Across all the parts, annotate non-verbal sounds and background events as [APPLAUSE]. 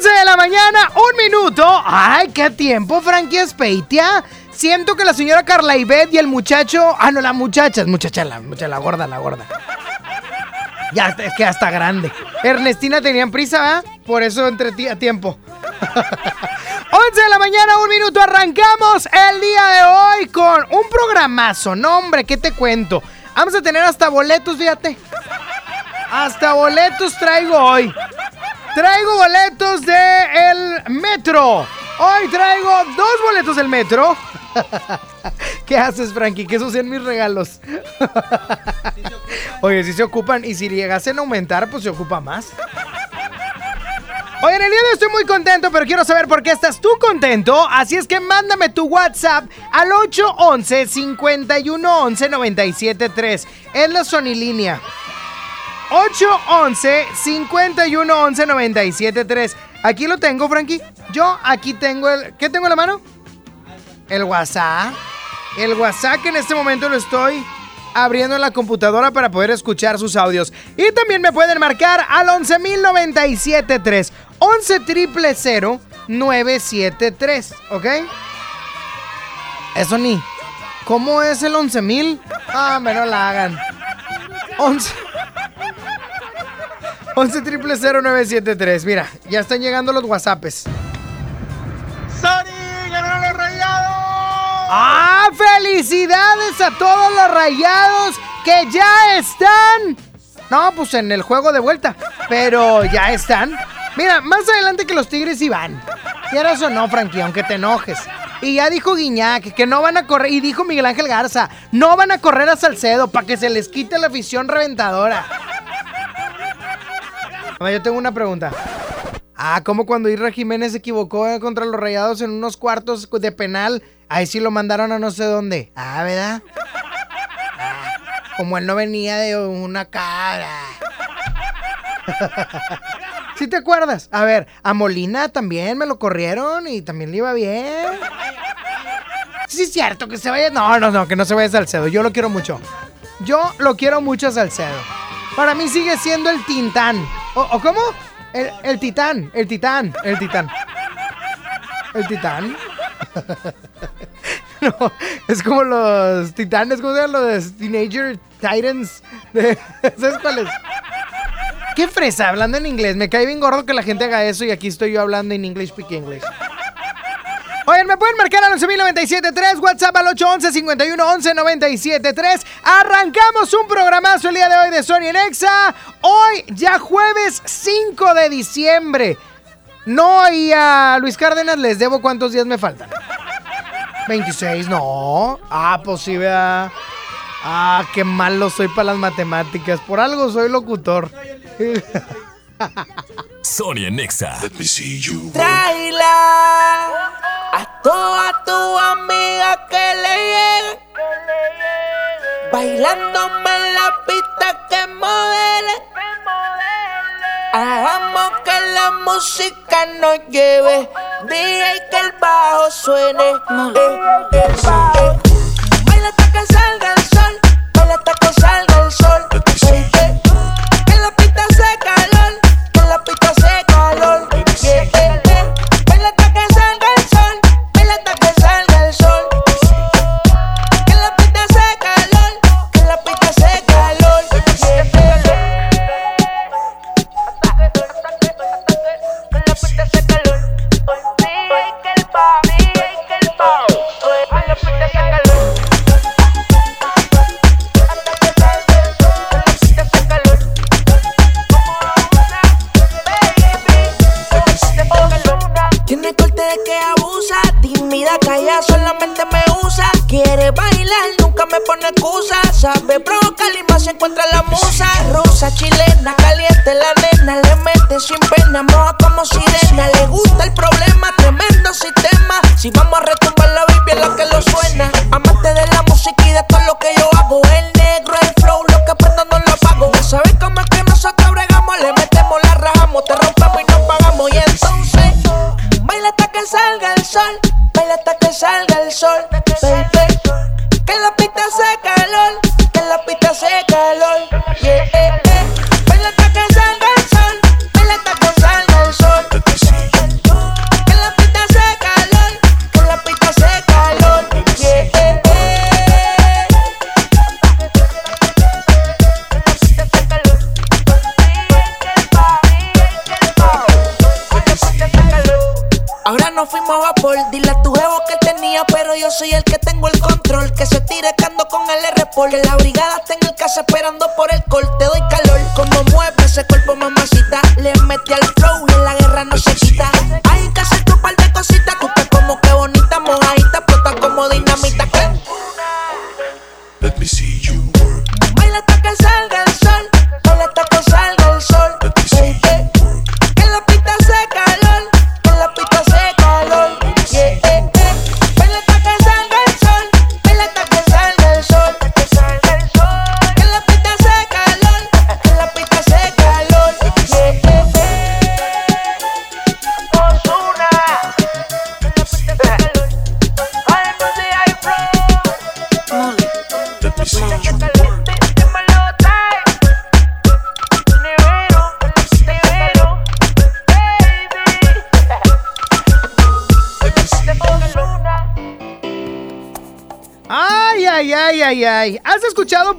¡11 de la mañana, un minuto. ¡Ay, qué tiempo, Frankie Espeitia! Siento que la señora Carla Ivette y el muchacho. Ah, no, la muchacha, muchacha, la, muchacha, la gorda, la gorda. Ya, es que ya está grande. Ernestina tenían prisa, ¿verdad? Por eso entre a tiempo. [LAUGHS] 11 de la mañana, un minuto, arrancamos el día de hoy con un programazo. No, hombre, ¿qué te cuento? Vamos a tener hasta boletos, fíjate. Hasta boletos traigo hoy. Traigo boletos de el metro. Hoy traigo dos boletos del metro. [LAUGHS] ¿Qué haces, Frankie? Que esos sean mis regalos. [LAUGHS] Oye, si se ocupan y si llegasen a aumentar, pues se ocupa más. Oye, en el día de hoy estoy muy contento, pero quiero saber por qué estás tú contento. Así es que mándame tu WhatsApp al 811 511 973. Es la sonilínea. 811 511 973. Aquí lo tengo, Frankie. Yo aquí tengo el. ¿Qué tengo en la mano? El WhatsApp. El WhatsApp que en este momento lo estoy abriendo en la computadora para poder escuchar sus audios. Y también me pueden marcar al 11.097.3. 11 triple 973. ¿Ok? Eso ni. ¿Cómo es el 11.000? Ah, me no la hagan. 11. 11 triple 973. Mira, ya están llegando los WhatsApps. ¡Sony! ¡Ganaron los rayados! ¡Ah! ¡Felicidades a todos los rayados que ya están! No, pues en el juego de vuelta. Pero ya están. Mira, más adelante que los Tigres van. Quieras o no, Frankie, aunque te enojes. Y ya dijo Guiñac que no van a correr. Y dijo Miguel Ángel Garza, no van a correr a Salcedo para que se les quite la afición reventadora. Yo tengo una pregunta. Ah, como cuando Irra Jiménez se equivocó eh, contra los rayados en unos cuartos de penal. Ahí sí lo mandaron a no sé dónde. Ah, ¿verdad? Ah, como él no venía de una cara. [LAUGHS] ¿Sí te acuerdas? A ver, a Molina también me lo corrieron y también le iba bien. Sí, es cierto, que se vaya. No, no, no, que no se vaya Salcedo. Yo lo quiero mucho. Yo lo quiero mucho a Salcedo. Para mí sigue siendo el Tintán. ¿O, cómo? El, el Titán, el Titán, el Titán. El Titán. [LAUGHS] no, es como los titanes, ¿cómo se llaman los Teenager Titans? [LAUGHS] ¿Sabes cuáles? Qué fresa, hablando en inglés. Me cae bien gordo que la gente haga eso y aquí estoy yo hablando en English Speak English. Oigan, me pueden marcar al 11.097.3, WhatsApp al 811-5111-973. Arrancamos un programazo el día de hoy de Sony en Exa. Hoy, ya jueves 5 de diciembre. No, y a Luis Cárdenas les debo cuántos días me faltan. 26, no. Ah, pues sí, vea. Ah, qué malo soy para las matemáticas. Por algo soy locutor. [LAUGHS] Sony en Exa. Traila a toda tu amiga que le llegue. Bailándome en la pista que modele. Hagamos que la música nos lleve. DJ que el bajo suene. Eh, eh, eh. Baila hasta que salga el sol. Baila hasta que salga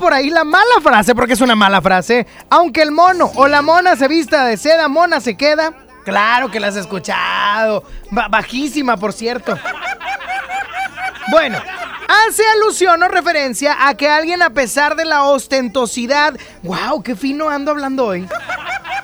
por ahí la mala frase? Porque es una mala frase. Aunque el mono o la mona se vista de seda, mona se queda. Claro que la has escuchado. Ba- bajísima, por cierto. Bueno, hace alusión o referencia a que alguien a pesar de la ostentosidad... ¡Wow! ¡Qué fino ando hablando hoy!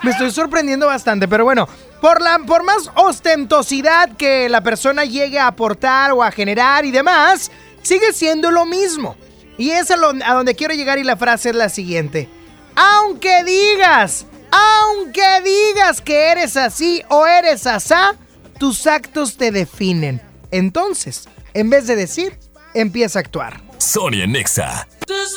Me estoy sorprendiendo bastante, pero bueno, por, la, por más ostentosidad que la persona llegue a aportar o a generar y demás, sigue siendo lo mismo. Y es a, lo- a donde quiero llegar y la frase es la siguiente. Aunque digas, aunque digas que eres así o eres asá, tus actos te definen. Entonces, en vez de decir, empieza a actuar. Sonia Nexa. This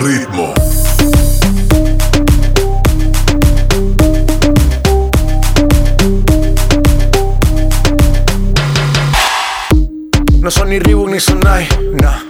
Ritmo. No son ni Reebok ni Sonai, nah.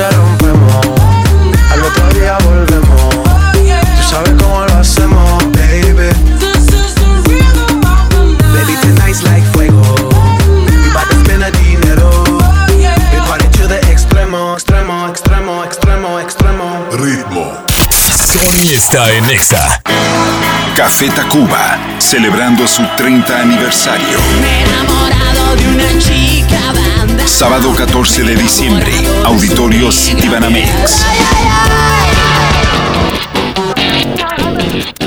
noche rompemos, al otro día volvemos. Tú sabes cómo lo hacemos, baby. Baby, tonight's like fuego. To spend a dinero. We party the extremo, extremo, extremo, extremo, extremo. Ritmo. Sony está en Exa. Café Tacuba, celebrando su 30 aniversario. Sábado 14 de diciembre, Auditorio Citibanamex.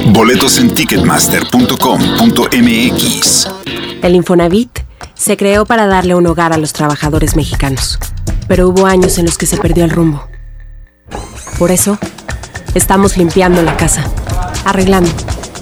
Boletos en ticketmaster.com.mx. El Infonavit se creó para darle un hogar a los trabajadores mexicanos, pero hubo años en los que se perdió el rumbo. Por eso, estamos limpiando la casa, arreglando,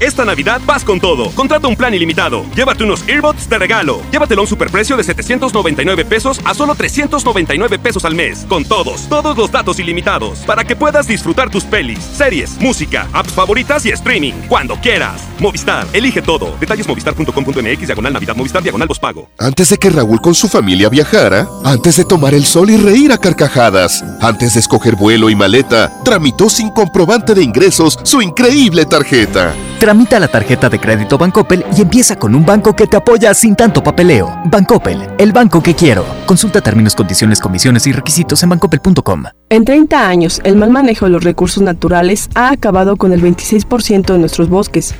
Esta Navidad vas con todo. Contrata un plan ilimitado. Llévate unos earbuds de regalo. Llévatelo a un superprecio de 799 pesos a solo 399 pesos al mes. Con todos, todos los datos ilimitados. Para que puedas disfrutar tus pelis, series, música, apps favoritas y streaming. Cuando quieras. Movistar, elige todo. Detalles movistar.com.mx, diagonal Navidad, Movistar, diagonal pago. Antes de que Raúl con su familia viajara, antes de tomar el sol y reír a carcajadas, antes de escoger vuelo y maleta, tramitó sin comprobante de ingresos su increíble tarjeta. Tramita la tarjeta de crédito Bancoppel y empieza con un banco que te apoya sin tanto papeleo. Bancoppel, el banco que quiero. Consulta términos, condiciones, comisiones y requisitos en bancoppel.com. En 30 años, el mal manejo de los recursos naturales ha acabado con el 26% de nuestros bosques.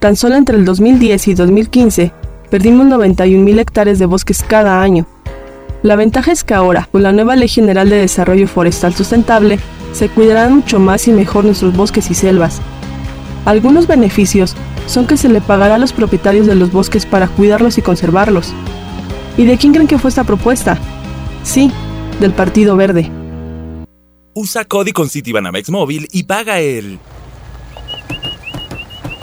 Tan solo entre el 2010 y 2015, perdimos 91.000 hectáreas de bosques cada año. La ventaja es que ahora, con la nueva Ley General de Desarrollo Forestal Sustentable, se cuidarán mucho más y mejor nuestros bosques y selvas. Algunos beneficios son que se le pagará a los propietarios de los bosques para cuidarlos y conservarlos. ¿Y de quién creen que fue esta propuesta? Sí, del Partido Verde. Usa Cody con Citibanamex Móvil y paga el...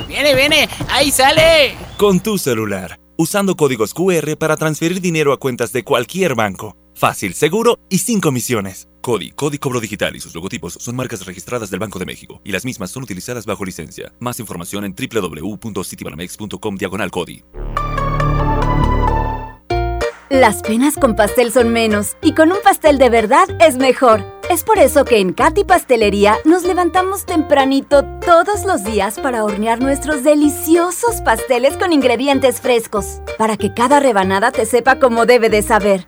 Viene, viene, ahí sale. con tu celular, usando códigos QR para transferir dinero a cuentas de cualquier banco. Fácil, seguro y sin comisiones. Cody, Cody Cobro Digital y sus logotipos son marcas registradas del Banco de México y las mismas son utilizadas bajo licencia. Más información en www.citibanamex.com diagonal. Las penas con pastel son menos y con un pastel de verdad es mejor. Es por eso que en Katy Pastelería nos levantamos tempranito todos los días para hornear nuestros deliciosos pasteles con ingredientes frescos, para que cada rebanada te sepa como debe de saber.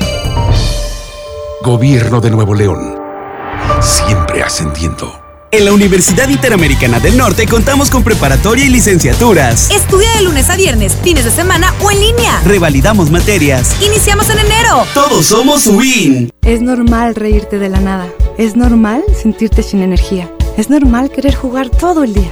Gobierno de Nuevo León. Siempre ascendiendo. En la Universidad Interamericana del Norte contamos con preparatoria y licenciaturas. Estudia de lunes a viernes, fines de semana o en línea. Revalidamos materias. Iniciamos en enero. Todos somos WIN. Es normal reírte de la nada. Es normal sentirte sin energía. Es normal querer jugar todo el día.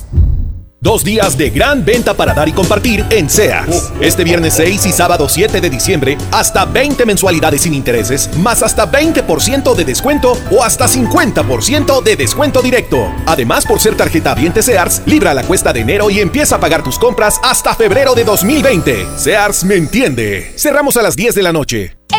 Dos días de gran venta para dar y compartir en Sears. Este viernes 6 y sábado 7 de diciembre, hasta 20 mensualidades sin intereses, más hasta 20% de descuento o hasta 50% de descuento directo. Además, por ser tarjeta Viente Sears, libra la cuesta de enero y empieza a pagar tus compras hasta febrero de 2020. Sears me entiende. Cerramos a las 10 de la noche.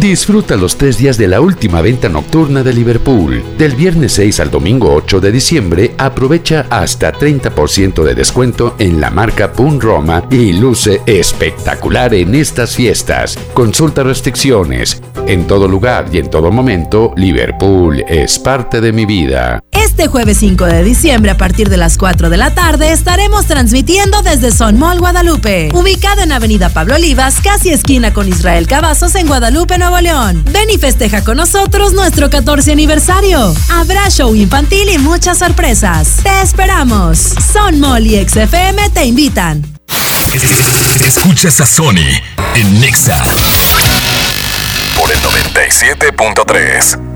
Disfruta los tres días de la última venta nocturna de Liverpool. Del viernes 6 al domingo 8 de diciembre, aprovecha hasta 30% de descuento en la marca Pun Roma y luce espectacular en estas fiestas. Consulta restricciones. En todo lugar y en todo momento, Liverpool es parte de mi vida. Este jueves 5 de diciembre a partir de las 4 de la tarde estaremos transmitiendo desde Son Mall Guadalupe, ubicado en Avenida Pablo Olivas, casi esquina con Israel Cavazos en Guadalupe, Nuevo León. Ven y festeja con nosotros nuestro 14 aniversario. Habrá show infantil y muchas sorpresas. Te esperamos. Son Mall y XFM te invitan. Escuchas a Sony en Nexa por el 97.3.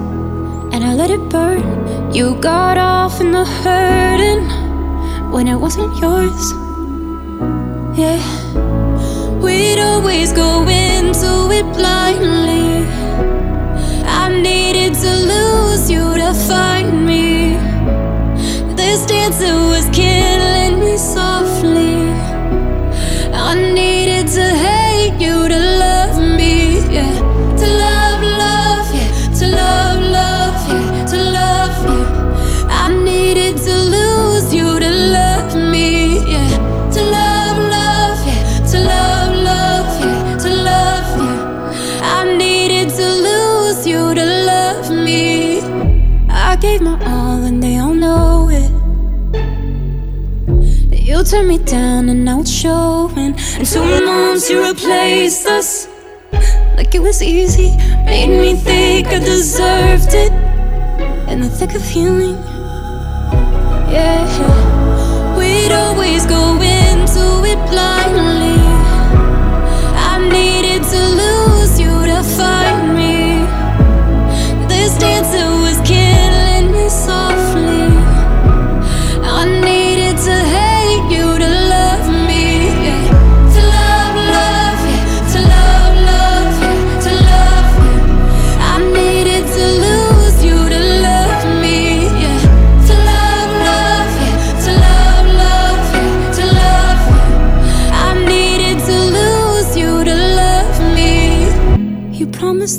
and I let it burn. You got off in the hurting when it wasn't yours. Yeah, we'd always go into it blindly. I needed to lose you to find me. This dancer was killing me softly. I needed to hate you to Turned me down and now it's showing. And two months you replaced us like it was easy. Made me think I deserved it in the thick of healing. Yeah, we'd always go into it blindly.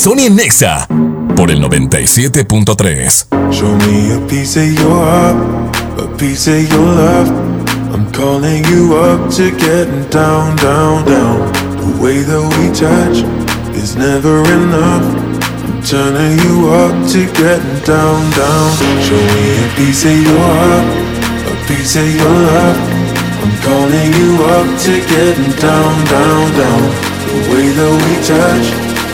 Sony en Nexa por el 97.3. Show me a piece of your heart, a piece of your love. I'm calling you up to getting down, down, down. The way that we touch is never enough. I'm turning you up to getting down, down. Show me a piece of your heart, a piece of your love. I'm calling you up to getting down, down, down. The way that we touch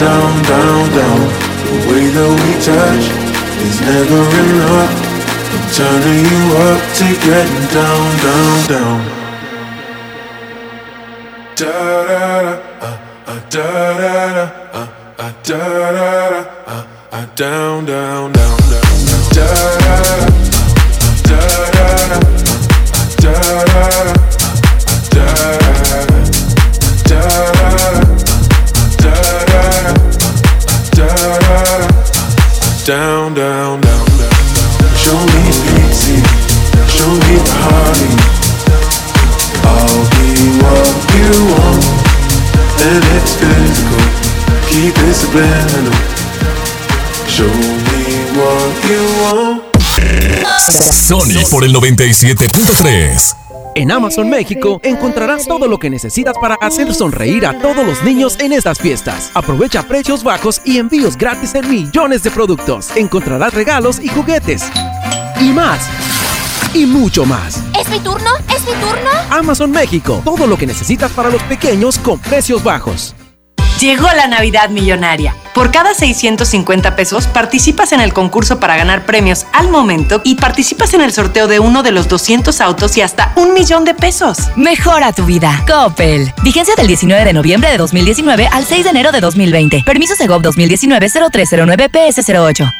down, down, down. The way that we touch is never enough. Turning you up to getting down, down, down. Da da da, uh, uh, da da da, uh, uh, da da da, uh, uh, down, down, down, down, down, da da da. uh, da da da, uh, da da da, da da da, da da Down, down, down, down. Show me party. I'll be what you want, and it's physical. Keep it subliminal. Show me what you want. Sony por el 97.3. En Amazon México encontrarás todo lo que necesitas para hacer sonreír a todos los niños en estas fiestas. Aprovecha precios bajos y envíos gratis en millones de productos. Encontrarás regalos y juguetes. Y más. Y mucho más. ¿Es mi turno? ¿Es mi turno? Amazon México. Todo lo que necesitas para los pequeños con precios bajos. Llegó la Navidad Millonaria. Por cada 650 pesos participas en el concurso para ganar premios al momento y participas en el sorteo de uno de los 200 autos y hasta un millón de pesos. Mejora tu vida. Coppel. Vigencia del 19 de noviembre de 2019 al 6 de enero de 2020. Permiso Segov 2019-0309 PS08.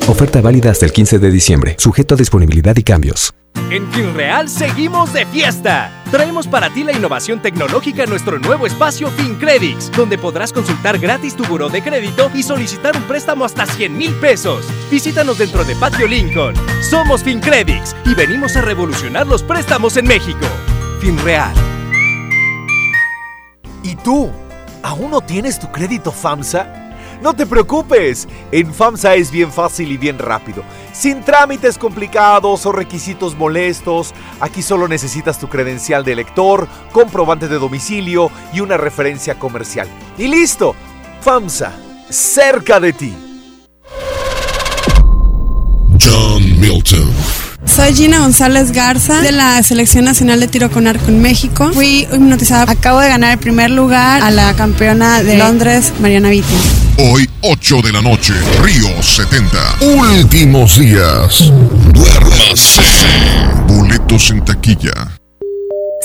Oferta válida hasta el 15 de diciembre, sujeto a disponibilidad y cambios. En FinReal seguimos de fiesta. Traemos para ti la innovación tecnológica en nuestro nuevo espacio FinCredits, donde podrás consultar gratis tu buró de crédito y solicitar un préstamo hasta 100 mil pesos. Visítanos dentro de Patio Lincoln. Somos FinCredits y venimos a revolucionar los préstamos en México. FinReal. ¿Y tú? ¿Aún no tienes tu crédito FAMSA? No te preocupes, en FAMSA es bien fácil y bien rápido. Sin trámites complicados o requisitos molestos, aquí solo necesitas tu credencial de lector, comprobante de domicilio y una referencia comercial. Y listo, FAMSA, cerca de ti. John Milton. Soy Gina González Garza de la Selección Nacional de Tiro con Arco en México. Fui hipnotizada. Acabo de ganar el primer lugar a la campeona de Londres, Mariana Vitti. Hoy, 8 de la noche, Río 70. Últimos días. Duérmase. Boletos en taquilla.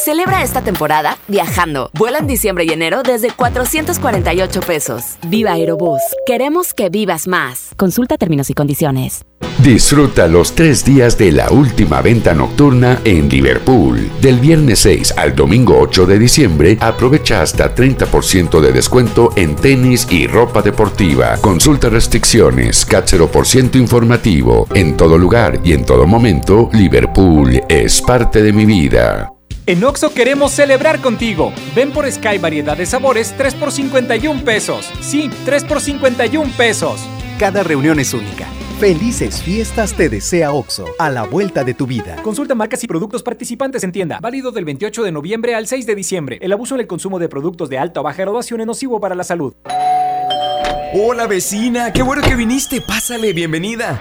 Celebra esta temporada viajando. Vuela en diciembre y enero desde 448 pesos. Viva Aerobús. Queremos que vivas más. Consulta términos y condiciones. Disfruta los tres días de la última venta nocturna en Liverpool. Del viernes 6 al domingo 8 de diciembre, aprovecha hasta 30% de descuento en tenis y ropa deportiva. Consulta restricciones, CAT 0% informativo. En todo lugar y en todo momento, Liverpool es parte de mi vida. En Oxo queremos celebrar contigo. Ven por Sky variedad de sabores 3 por 51 pesos. Sí, 3 por 51 pesos. Cada reunión es única. Felices fiestas te desea OXO, a la vuelta de tu vida. Consulta marcas y productos participantes en tienda. Válido del 28 de noviembre al 6 de diciembre. El abuso en el consumo de productos de alta o baja graduación es nocivo para la salud. Hola vecina, qué bueno que viniste. Pásale, bienvenida.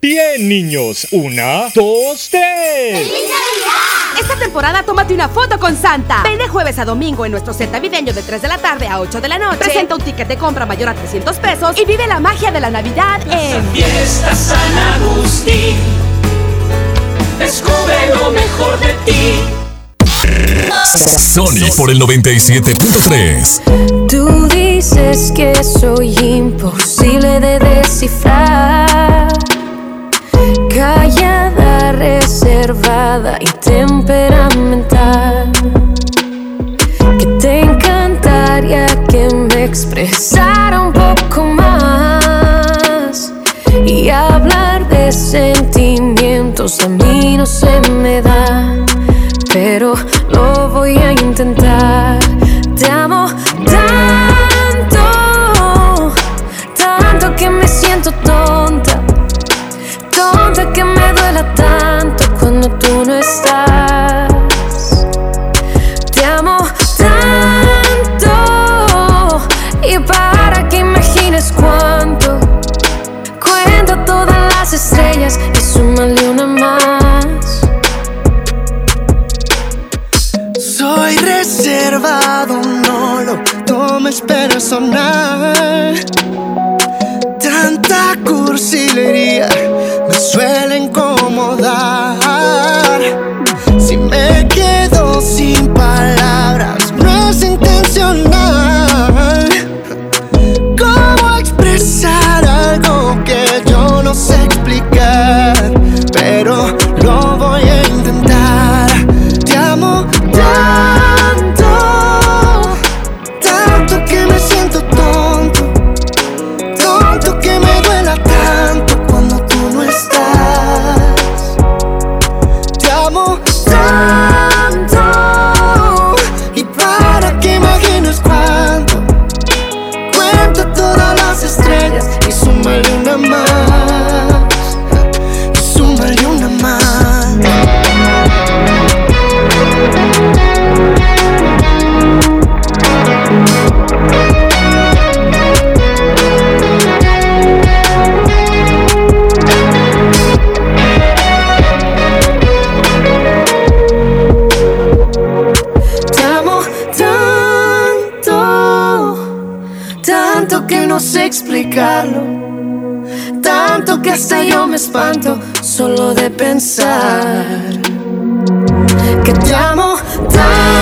Bien, niños. Una, dos, tres. Esta temporada tómate una foto con Santa. Ven de jueves a domingo en nuestro set navideño de 3 de la tarde a 8 de la noche. Presenta un ticket de compra mayor a 300 pesos y vive la magia de la Navidad en Fiesta San Agustín. Descubre lo mejor de ti. Sony por el 97.3. Tú dices que soy imposible de descifrar. Callada, reservada y temperamental. Que te encantaría que me expresara un poco más. Y hablar de sentimientos a mí no se me da. Pero lo voy a intentar. Me me espanto solo de pensar que te amo tanto,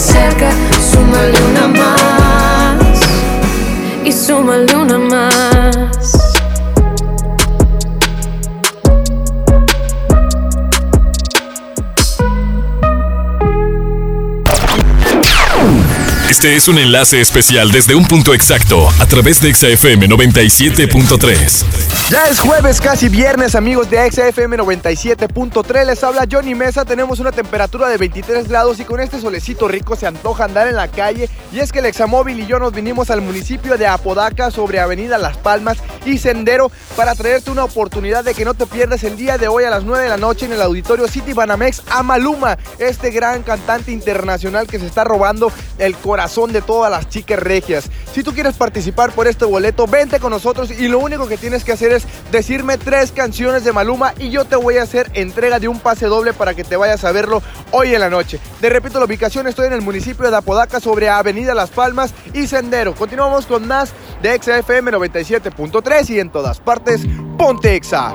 acerca Súmale una más Y súmale una más Este es un enlace especial desde un punto exacto a través de XFM 97.3. Ya es jueves, casi viernes, amigos de XFM 97.3. Les habla Johnny Mesa. Tenemos una temperatura de 23 grados y con este solecito rico se antoja andar en la calle. Y es que el Examóvil y yo nos vinimos al municipio de Apodaca sobre Avenida Las Palmas y Sendero para traerte una oportunidad de que no te pierdas el día de hoy a las 9 de la noche en el auditorio City Banamex a Maluma, este gran cantante internacional que se está robando el corazón de todas las chicas regias. Si tú quieres participar por este boleto, vente con nosotros y lo único que tienes que hacer es decirme tres canciones de Maluma y yo te voy a hacer entrega de un pase doble para que te vayas a verlo hoy en la noche. Te repito la ubicación, estoy en el municipio de Apodaca sobre Avenida Las Palmas y Sendero. Continuamos con más de XFM 97.3 y en todas partes, ponte Exa.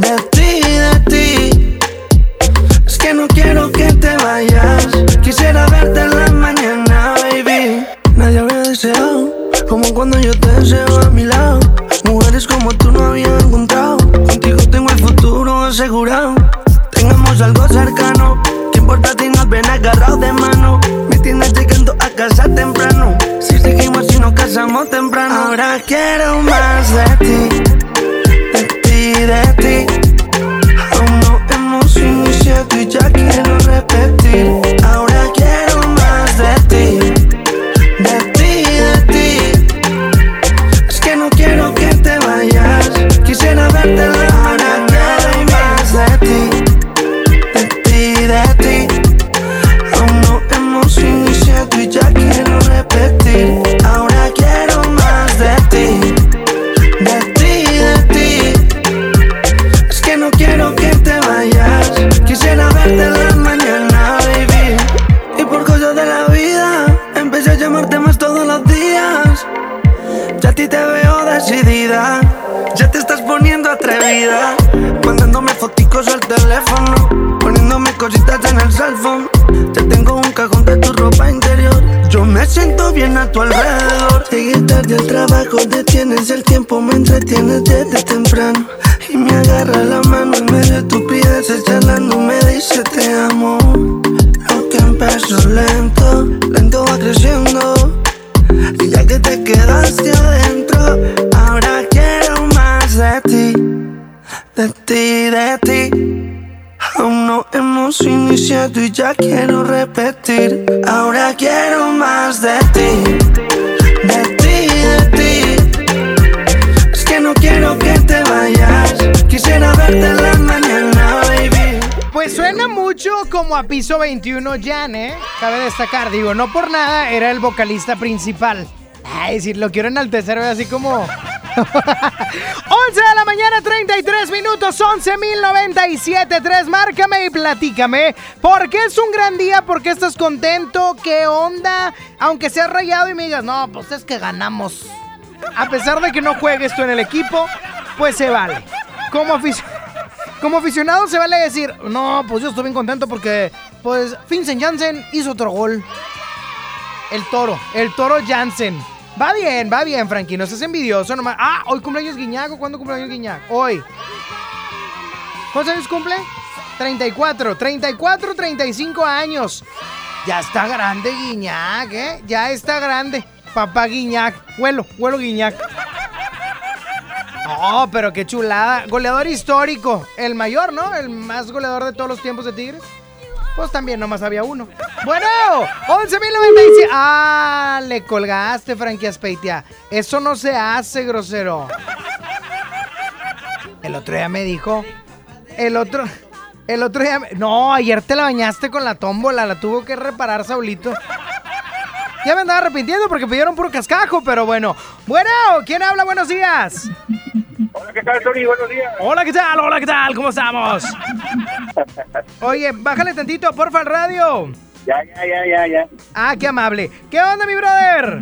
de ti, de ti. Es que no quiero que te vayas. Quisiera verte en la mañana, baby. Nadie habría deseado como cuando yo te deseo a mi lado. Mujeres como tú no había encontrado. Contigo tengo el futuro asegurado. Tengamos algo cercano. ¿Qué importa si nos ven agarrados de mano? Me tienes llegando a casa temprano. Si seguimos y nos casamos temprano. Ahora quiero más de ti repetir. Teléfono. Poniéndome cositas en el cell. Ya tengo un cajón de tu ropa interior. Yo me siento bien a tu alrededor. Llegué tarde al trabajo, detienes el tiempo, me entretienes desde temprano. Y me agarra la mano en medio de tu pides, charlando, me dice te amo. Lo que empezó lento, lento va creciendo. Y ya que te quedaste adentro, ahora quiero más de ti, de ti, de ti. Aún no hemos iniciado y ya quiero repetir. Ahora quiero más de ti, de ti, de ti. Es que no quiero que te vayas. Quisiera verte la mañana, baby. Pues suena mucho como a piso 21 Jan, ¿eh? Cabe destacar, digo, no por nada era el vocalista principal. Ay, decir, lo quiero enaltecer, así como [LAUGHS] 11 de la mañana, 33 minutos, 11.097.3. Márcame y platícame. ¿Por qué es un gran día? ¿Por qué estás contento? ¿Qué onda? Aunque seas rayado y me digas, no, pues es que ganamos. A pesar de que no juegues tú en el equipo, pues se vale. Como, como aficionado se vale decir, no, pues yo estoy bien contento porque, pues, Vincent Janssen hizo otro gol. El toro, el toro Jansen. Va bien, va bien, Frankie, no seas envidioso nomás. Ah, hoy cumpleaños Guiñac, ¿o cuándo cumpleaños Guiñac? Hoy. ¿Cuántos años cumple? 34, 34, 35 años. Ya está grande Guiñac, ¿eh? Ya está grande. Papá Guiñac. Huelo, huelo Guiñac. Oh, pero qué chulada. Goleador histórico. El mayor, ¿no? El más goleador de todos los tiempos de Tigres. Pues también nomás había uno. Bueno, 11.097. Ah, le colgaste, Frankie Aspeitia. Eso no se hace, grosero. El otro día me dijo. El otro. El otro día. me- No, ayer te la bañaste con la tómbola. La tuvo que reparar Saulito. Ya me andaba arrepintiendo porque pidieron puro cascajo, pero bueno. Bueno, ¿quién habla? Buenos días. Hola, ¿qué tal, Tony? Buenos días. Hola, ¿qué tal? Hola, ¿qué tal? ¿Cómo estamos? Oye, bájale tantito, porfa, al radio. Ya, ya, ya, ya, ya. Ah, qué amable. ¿Qué onda, mi brother?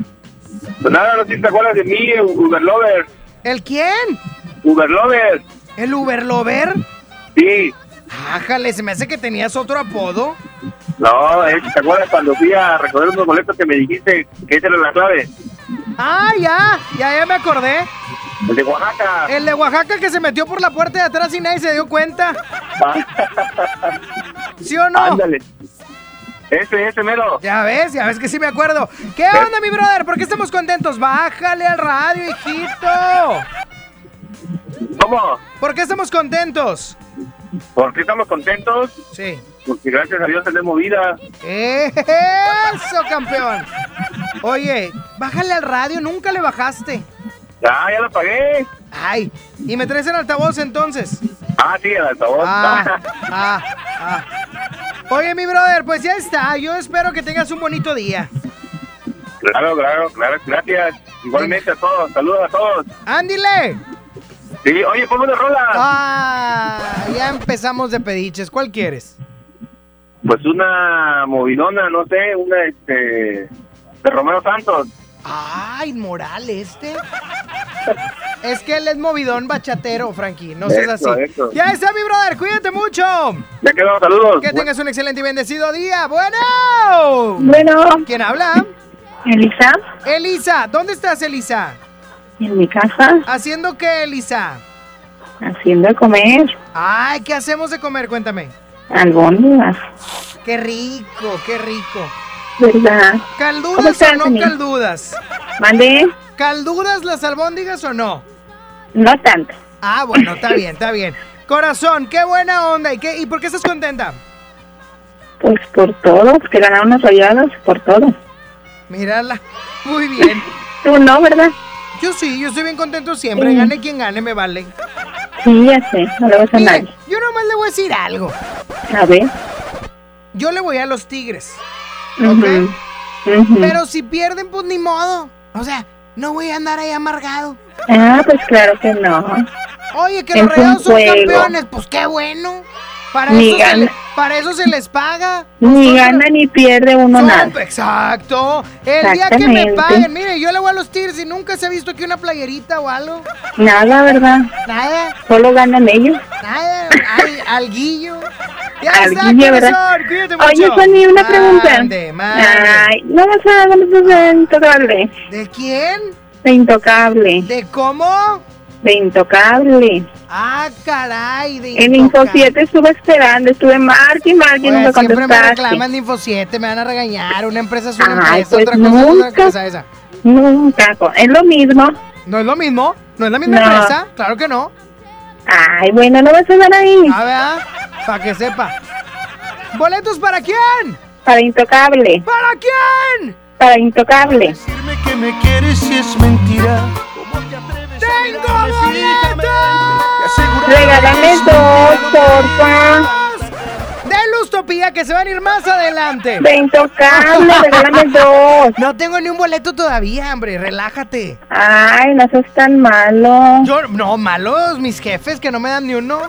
Pues nada, no sé si te acuerdas de mí, Uber Lover. ¿El quién? Uber Lover. ¿El Uber Lover? Sí. Ájale, se me hace que tenías otro apodo. No, es que te acuerdas cuando fui a recoger unos boletos que me dijiste que esa era la clave. Ah, ya, ya, ya me acordé. El de Oaxaca. El de Oaxaca que se metió por la puerta de atrás y nadie se dio cuenta. ¿Sí o no? Ándale. Ese, ese mero. Ya ves, ya ves que sí me acuerdo. ¿Qué onda, mi brother? ¿Por qué estamos contentos? Bájale al radio, hijito. ¿Cómo? ¿Por qué estamos contentos? ¿Por qué estamos contentos? Sí. Porque gracias a Dios tenemos vida. ¡Eso, campeón! Oye, bájale al radio, nunca le bajaste. Ya, ya lo pagué. Ay, ¿y me traes el altavoz entonces? Ah, sí, el altavoz. Ah, ah, ah. Oye, mi brother, pues ya está. Yo espero que tengas un bonito día. Claro, claro, claro. Gracias. Igualmente a todos. Saludos a todos. ¡Ándile! Sí, oye, ponme una rola. Ah, ya empezamos de pediches. ¿Cuál quieres? Pues una movidona, no sé, una este de Romeo Santos. Ay, moral este. Es que él es movidón bachatero, Frankie. No seas así. eso. Ya está, mi brother. Cuídate mucho. Ya quedó, saludos. Que tengas un excelente y bendecido día. Bueno. Bueno. ¿Quién habla? Elisa. Elisa. ¿Dónde estás, Elisa? En mi casa, ¿Haciendo qué, Elisa? haciendo de comer. Ay, ¿qué hacemos de comer? Cuéntame. Albóndigas, Qué rico, qué rico. ¿verdad? ¿Cómo ¿Caldudas o no caldudas? ¿Mande? ¿Caldudas las albóndigas o no? No tanto. Ah, bueno, está bien, está bien. Corazón, qué buena onda. ¿Y, qué, ¿Y por qué estás contenta? Pues por todo, que ganaron las rayadas, por todo. Mírala. Muy bien. Tú no, ¿verdad? Yo sí, yo estoy bien contento siempre. Gane quien gane, me vale. Sí, ya sé, no le vas a nadie. yo nomás le voy a decir algo. A ver. Yo le voy a los Tigres. Ujú, ujú. Pero si pierden, pues ni modo. O sea, no voy a andar ahí amargado. Ah, pues claro que no. Oye, que Es los rayados son juego. campeones, pues qué bueno. Para Ni eso, se le- para eso se les paga. Ni gana ni pierde uno Son- nada. Exacto. El día que me paguen, mire, yo le voy a los Tigres y nunca se ha visto aquí una playerita o algo. Nada, ¿verdad? Nada, Solo ganan ellos. nada. Ay, alguillo. Ya está, ¿verdad? cuídate mucho. Oye, Fanny, una pregunta. Mande, mande. Ay, no vas a dar de intocable. ¿De quién? De intocable. ¿De cómo? De intocable. Ah, caray. De En. Info 7 estuve esperando, estuve marque y marque y Pues, siempre me contestaste. reclaman de Info 7, me van a regañar. Una empresa es una Ay, empresa, pues otra cosa es otra nunca. cosa esa. Nunca. co- Es lo mismo. ¿No es lo mismo? ¿No es la misma No. empresa? Claro que no. Ay, bueno, no vas a dar ahí. A ver, para que sepa. ¿Boletos para quién? Para intocable. ¿Para quién? Para intocable. que me quieres si es mentira. ¡Tengo boletos! Regálame dos, porfa. De Lustopía que se van a ir más adelante. De intocable, regálame dos. No tengo ni un boleto todavía, hombre. Relájate. Ay, no sos tan malo. Yo, no, malos mis jefes que no me dan ni uno.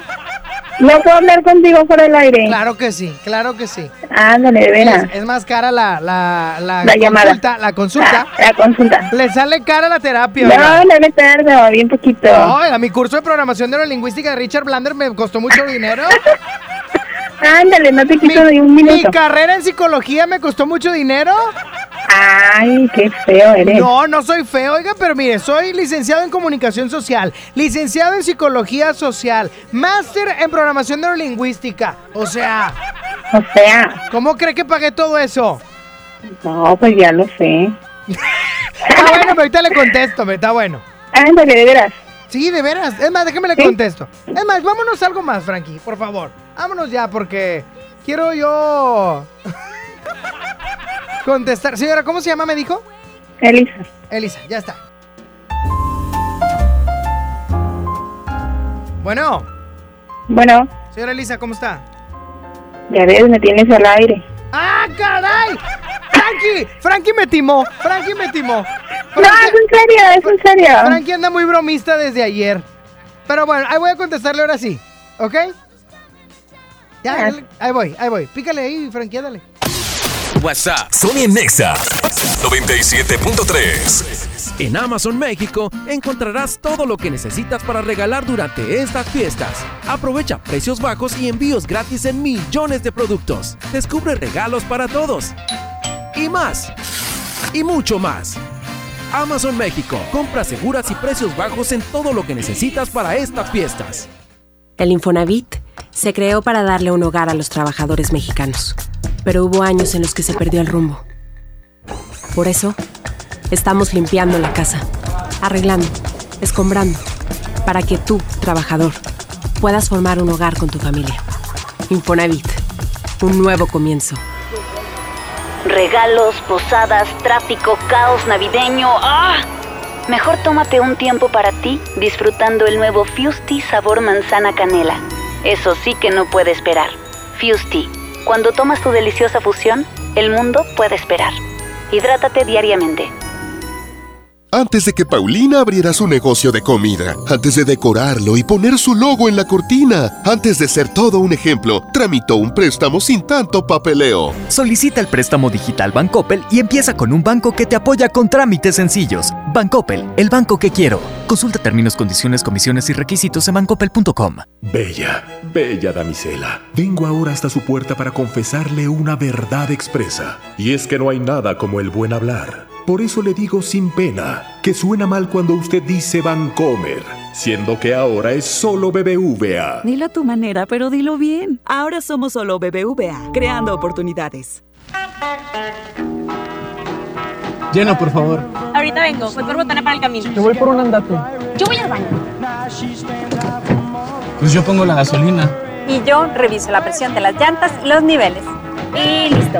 ¿No puedo hablar contigo por el aire? Claro que sí, claro que sí. Ándale, de veras. Es, es más cara la, la, la, La llamada. consulta. La consulta. [LAUGHS] La consulta. Le sale cara la terapia. No, oiga. no me tardo, bien poquito. No, oiga, mi curso de programación neurolingüística de Richard Blander me costó mucho dinero. [LAUGHS] Ándale, no te quito ni un Mi minuto. carrera en psicología me costó mucho dinero. Ay, qué feo eres. No, no soy feo, oiga, pero mire, soy licenciado en comunicación social, licenciado en psicología social, máster en programación neurolingüística. O sea, O sea, ¿cómo cree que pagué todo eso? no, pues ya lo sé. Está [LAUGHS] bueno, pero ahorita le contesto, me está bueno. Ándale, de veras. Sí, de veras. Es más, déjeme le ¿Sí? contesto. Es más, vámonos algo más, Frankie, por favor. Vámonos ya, porque quiero yo contestar. Señora, ¿cómo se llama, me dijo? Elisa. Elisa, ya está. Bueno, Bueno, señora Elisa, ¿cómo está? ya ves, me tienes al aire. ¡Ah, caray! ¡Frankie! ¡Frankie me timó! ¡Frankie me timó! No, es en serio, es en serio. Frankie anda muy bromista desde ayer. Pero bueno, ahí voy a contestarle ahora sí. ¿Ok? Ya, ahí voy, ahí voy. Pícale ahí, Frankie, dale. WhatsApp. Sony Nexa 97.3. En Amazon México encontrarás todo lo que necesitas para regalar durante estas fiestas. Aprovecha precios bajos y envíos gratis en millones de productos. Descubre regalos para todos. Y más. Y mucho más. Amazon México. Compras seguras y precios bajos en todo lo que necesitas para estas fiestas. El Infonavit se creó para darle un hogar a los trabajadores mexicanos, pero hubo años en los que se perdió el rumbo. Por eso, estamos limpiando la casa, arreglando, escombrando, para que tú, trabajador, puedas formar un hogar con tu familia. Infonavit, un nuevo comienzo. Regalos, posadas, tráfico, caos navideño. ¡Ah! Mejor tómate un tiempo para ti disfrutando el nuevo Fusti sabor manzana canela. Eso sí que no puede esperar. Fusti. Cuando tomas tu deliciosa fusión, el mundo puede esperar. Hidrátate diariamente. Antes de que Paulina abriera su negocio de comida, antes de decorarlo y poner su logo en la cortina, antes de ser todo un ejemplo, tramitó un préstamo sin tanto papeleo. Solicita el préstamo digital Bancoppel y empieza con un banco que te apoya con trámites sencillos. Bancoppel, el banco que quiero. Consulta términos, condiciones, comisiones y requisitos en bancoppel.com. Bella, bella damisela, vengo ahora hasta su puerta para confesarle una verdad expresa. Y es que no hay nada como el buen hablar. Por eso le digo sin pena que suena mal cuando usted dice Vancomer, siendo que ahora es solo BBVA. Dilo a tu manera, pero dilo bien. Ahora somos solo BBVA, creando oportunidades. Lleno, por favor. Ahorita vengo, voy por botana para el camino. Te voy por un andate. Yo voy al baño. Pues yo pongo la gasolina. Y yo reviso la presión de las llantas y los niveles. Y listo.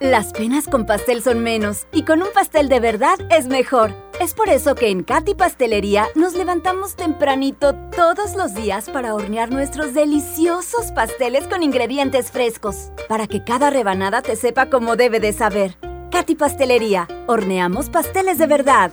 Las penas con pastel son menos y con un pastel de verdad es mejor. Es por eso que en Katy Pastelería nos levantamos tempranito todos los días para hornear nuestros deliciosos pasteles con ingredientes frescos, para que cada rebanada te sepa como debe de saber. Katy Pastelería, horneamos pasteles de verdad.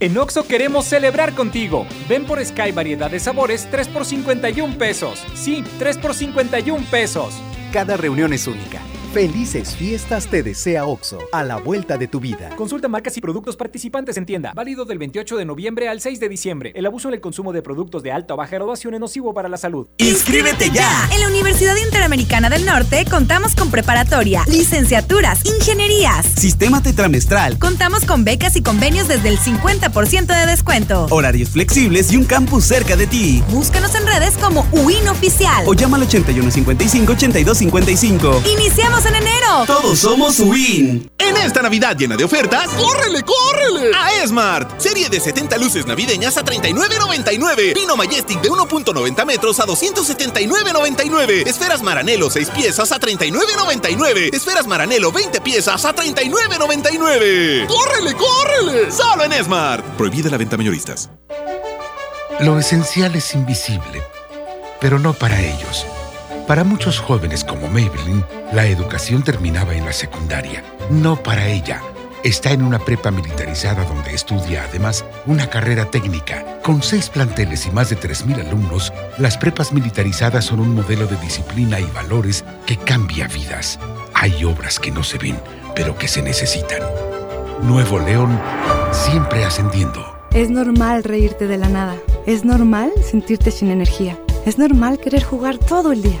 En Oxo queremos celebrar contigo. Ven por Sky variedad de sabores 3 por 51 pesos. Sí, 3 por 51 pesos. Cada reunión es única. Felices fiestas te desea OXO, a la vuelta de tu vida. Consulta marcas y productos participantes en tienda. Válido del 28 de noviembre al 6 de diciembre. El abuso en el consumo de productos de alta o baja graduación es nocivo para la salud. ¡Inscríbete ya! En la Universidad Interamericana del Norte contamos con preparatoria, licenciaturas, ingenierías, sistema tetramestral. Contamos con becas y convenios desde el 50% de descuento. Horarios flexibles y un campus cerca de ti. Búscanos en redes como UIN Oficial. O llama al 8155-8255. Iniciamos en enero. Todos somos Win. En esta Navidad llena de ofertas, ¡córrele, córrele! A Esmart. Serie de 70 luces navideñas a 39.99. Pino Majestic de 1.90 metros a 279.99. Esferas Maranelo 6 piezas a 39.99. Esferas Maranelo 20 piezas a 39.99. ¡Córrele, córrele! Solo en Esmart. Prohibida la venta mayoristas. Lo esencial es invisible, pero no para ellos. Para muchos jóvenes como Maybelline, la educación terminaba en la secundaria. No para ella. Está en una prepa militarizada donde estudia además una carrera técnica. Con seis planteles y más de 3.000 alumnos, las prepas militarizadas son un modelo de disciplina y valores que cambia vidas. Hay obras que no se ven, pero que se necesitan. Nuevo León, siempre ascendiendo. Es normal reírte de la nada. Es normal sentirte sin energía. Es normal querer jugar todo el día.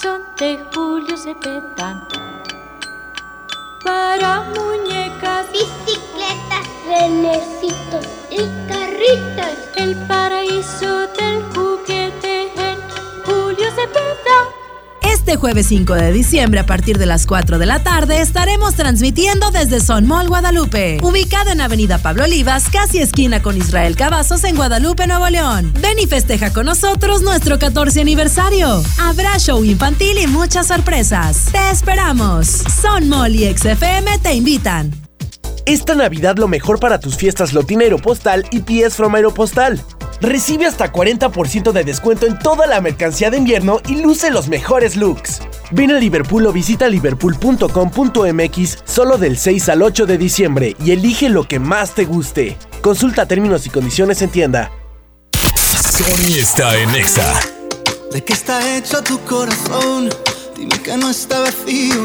son de Julio Cepeda. Para muñecas, bicicletas, renecitos y carritas. El paraíso del juguete en Julio Cepeda. Este jueves 5 de diciembre a partir de las 4 de la tarde estaremos transmitiendo desde Son Mall Guadalupe, ubicado en Avenida Pablo Olivas, casi esquina con Israel Cavazos en Guadalupe, Nuevo León. Ven y festeja con nosotros nuestro 14 aniversario. Habrá show infantil y muchas sorpresas. Te esperamos. Son Mall y XFM te invitan. Esta Navidad lo mejor para tus fiestas lo tiene Aeropostal y PS from Aeropostal. Recibe hasta 40% de descuento en toda la mercancía de invierno y luce los mejores looks. Ven a Liverpool o visita liverpool.com.mx solo del 6 al 8 de diciembre y elige lo que más te guste. Consulta términos y condiciones en tienda. Sony está en Exa. ¿De qué está hecho tu corazón? Dime que no está vacío.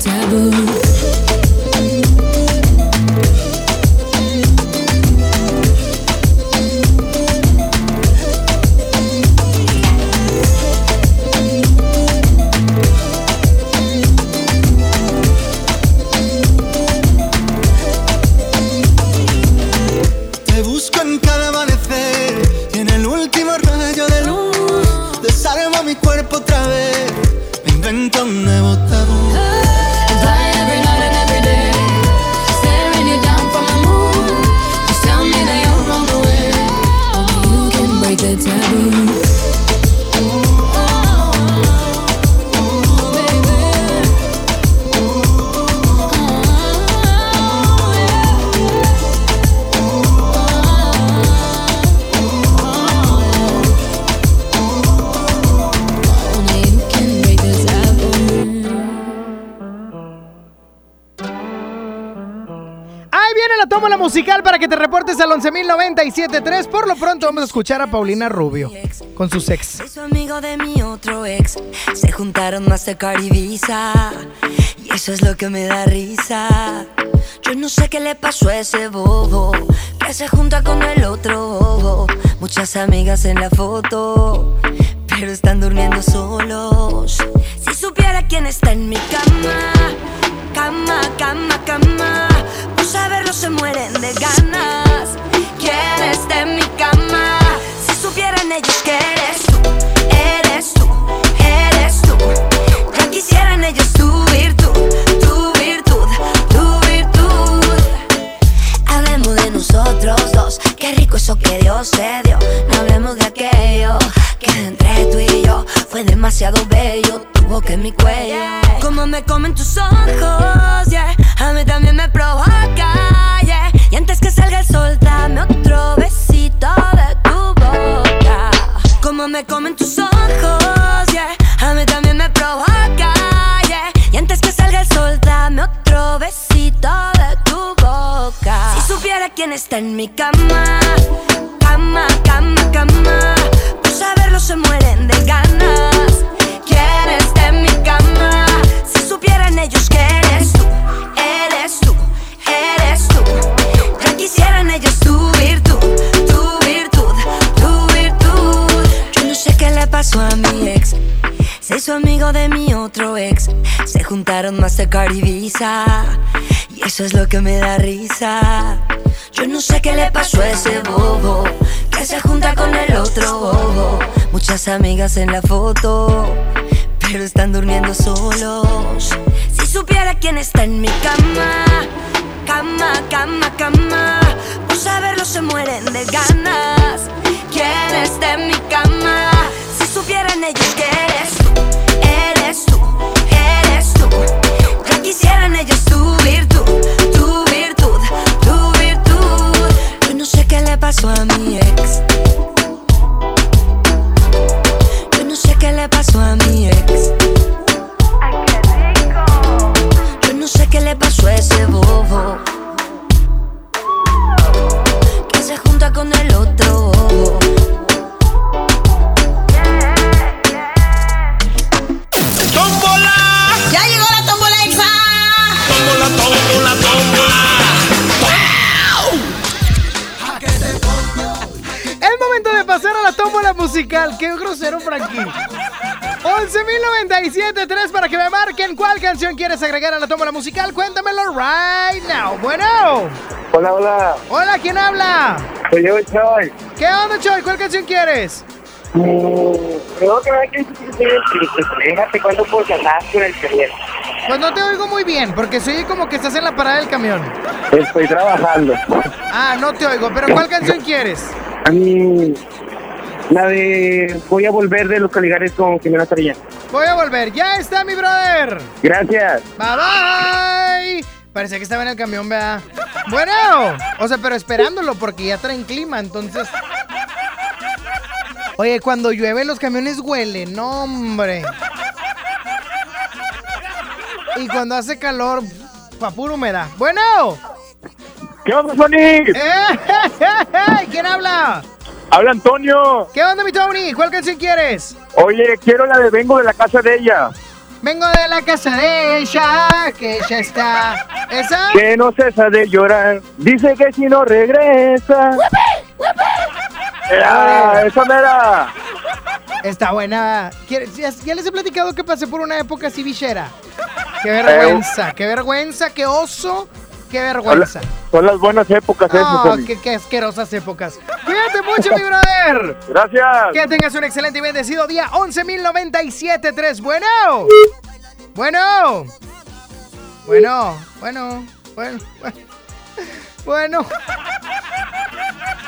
Taboo. Te reportes al 11.097.3. Por lo pronto vamos a escuchar a Paulina Rubio con sus ex. Soy su amigo de mi otro ex. Se juntaron Mastercard y Visa. Y eso es lo que me da risa. Yo no sé qué le pasó a ese bobo. Que se junta con el otro bobo. Muchas amigas en la foto. Pero están durmiendo solos. Si supiera quién está en mi cama. Cama, cama, cama. Saberlo se mueren de ganas. ¿Quién está en mi cama? Si supieran ellos que eres tú, eres tú, eres tú. Ya quisieran ellos tu virtud, tu virtud, tu virtud. Hablemos de nosotros dos, qué rico eso que Dios se dio. No hablemos de aquello que entre tú y yo fue demasiado bello. Tu boca en mi cuello, como me comen tus ojos, yeah. A mí también me provoca, yeah. Y antes que salga el sol, dame otro besito de tu boca. Como me comen tus ojos, yeah. A mí también me provoca, yeah. Y antes que salga el sol, dame otro besito de tu supiera quién está en mi cama, cama, cama, cama, por saberlo se mueren de ganas. ¿Quién está en mi cama? Si supieran ellos que pasó a mi ex. Se hizo amigo de mi otro ex. Se juntaron Mastercard y Visa. Y eso es lo que me da risa. Yo no sé qué le pasó a ese bobo. Que se junta con el otro bobo. Muchas amigas en la foto. Pero están durmiendo solos. Si supiera quién está en mi cama. Cama, cama, cama. Por saberlo se mueren de ganas. ¿Quién está en mi cama? Supieran ellos que eres tú, eres tú, eres tú. Ya quisieran ellos tu virtud, tu virtud, tu virtud. Yo no sé qué le pasó a mi ex. Yo no sé qué le pasó a mi ex. Yo no sé qué le pasó a ese bobo. Que se junta con el otro bobo. Musical. ¡Qué grosero, Frankie! 11.097.3 para que me marquen cuál canción quieres agregar a la tómbola musical. Cuéntamelo right now. Bueno. Hola, hola. Hola, ¿quién habla? Soy yo, Choy. ¿Qué onda, Choy? ¿Cuál canción quieres? Creo que me que déjate cuando por el camión. Pues no te oigo muy bien, porque soy como que estás en la parada del camión. Estoy trabajando. Ah, no te oigo, pero ¿cuál canción quieres? A mí, la de Voy a volver de los Caligares con Jimena Sarilla. Voy a volver. Ya está, mi brother. Gracias. Bye bye. Parecía que estaba en el camión, vea. Bueno, o sea, pero esperándolo porque ya traen clima, entonces. Oye, cuando llueve los camiones huelen, no, hombre. Y cuando hace calor, pa' pura humedad. Bueno. ¿Qué onda, Sony? ¡Eh! [LAUGHS] ¿Quién habla? Habla Antonio. ¿Qué onda, mi Tony? ¿Cuál canción quieres? Oye, quiero la de Vengo de la casa de ella. Vengo de la casa de ella, que ella está. ¿Esa? Que no cesa de llorar. Dice que si no regresa. Ah, esa mera. Está buena. ¿Quieres- ¿Ya, ya les he platicado que pasé por una época así bichera. Qué vergüenza, qué vergüenza, qué oso, qué vergüenza. Son las buenas épocas Oh, qué asquerosas épocas. Cuídate mucho, mi brother. Gracias. Que tengas un excelente y bendecido día. 11.097.3. Bueno. Bueno. Bueno. Bueno. Bueno. Bueno.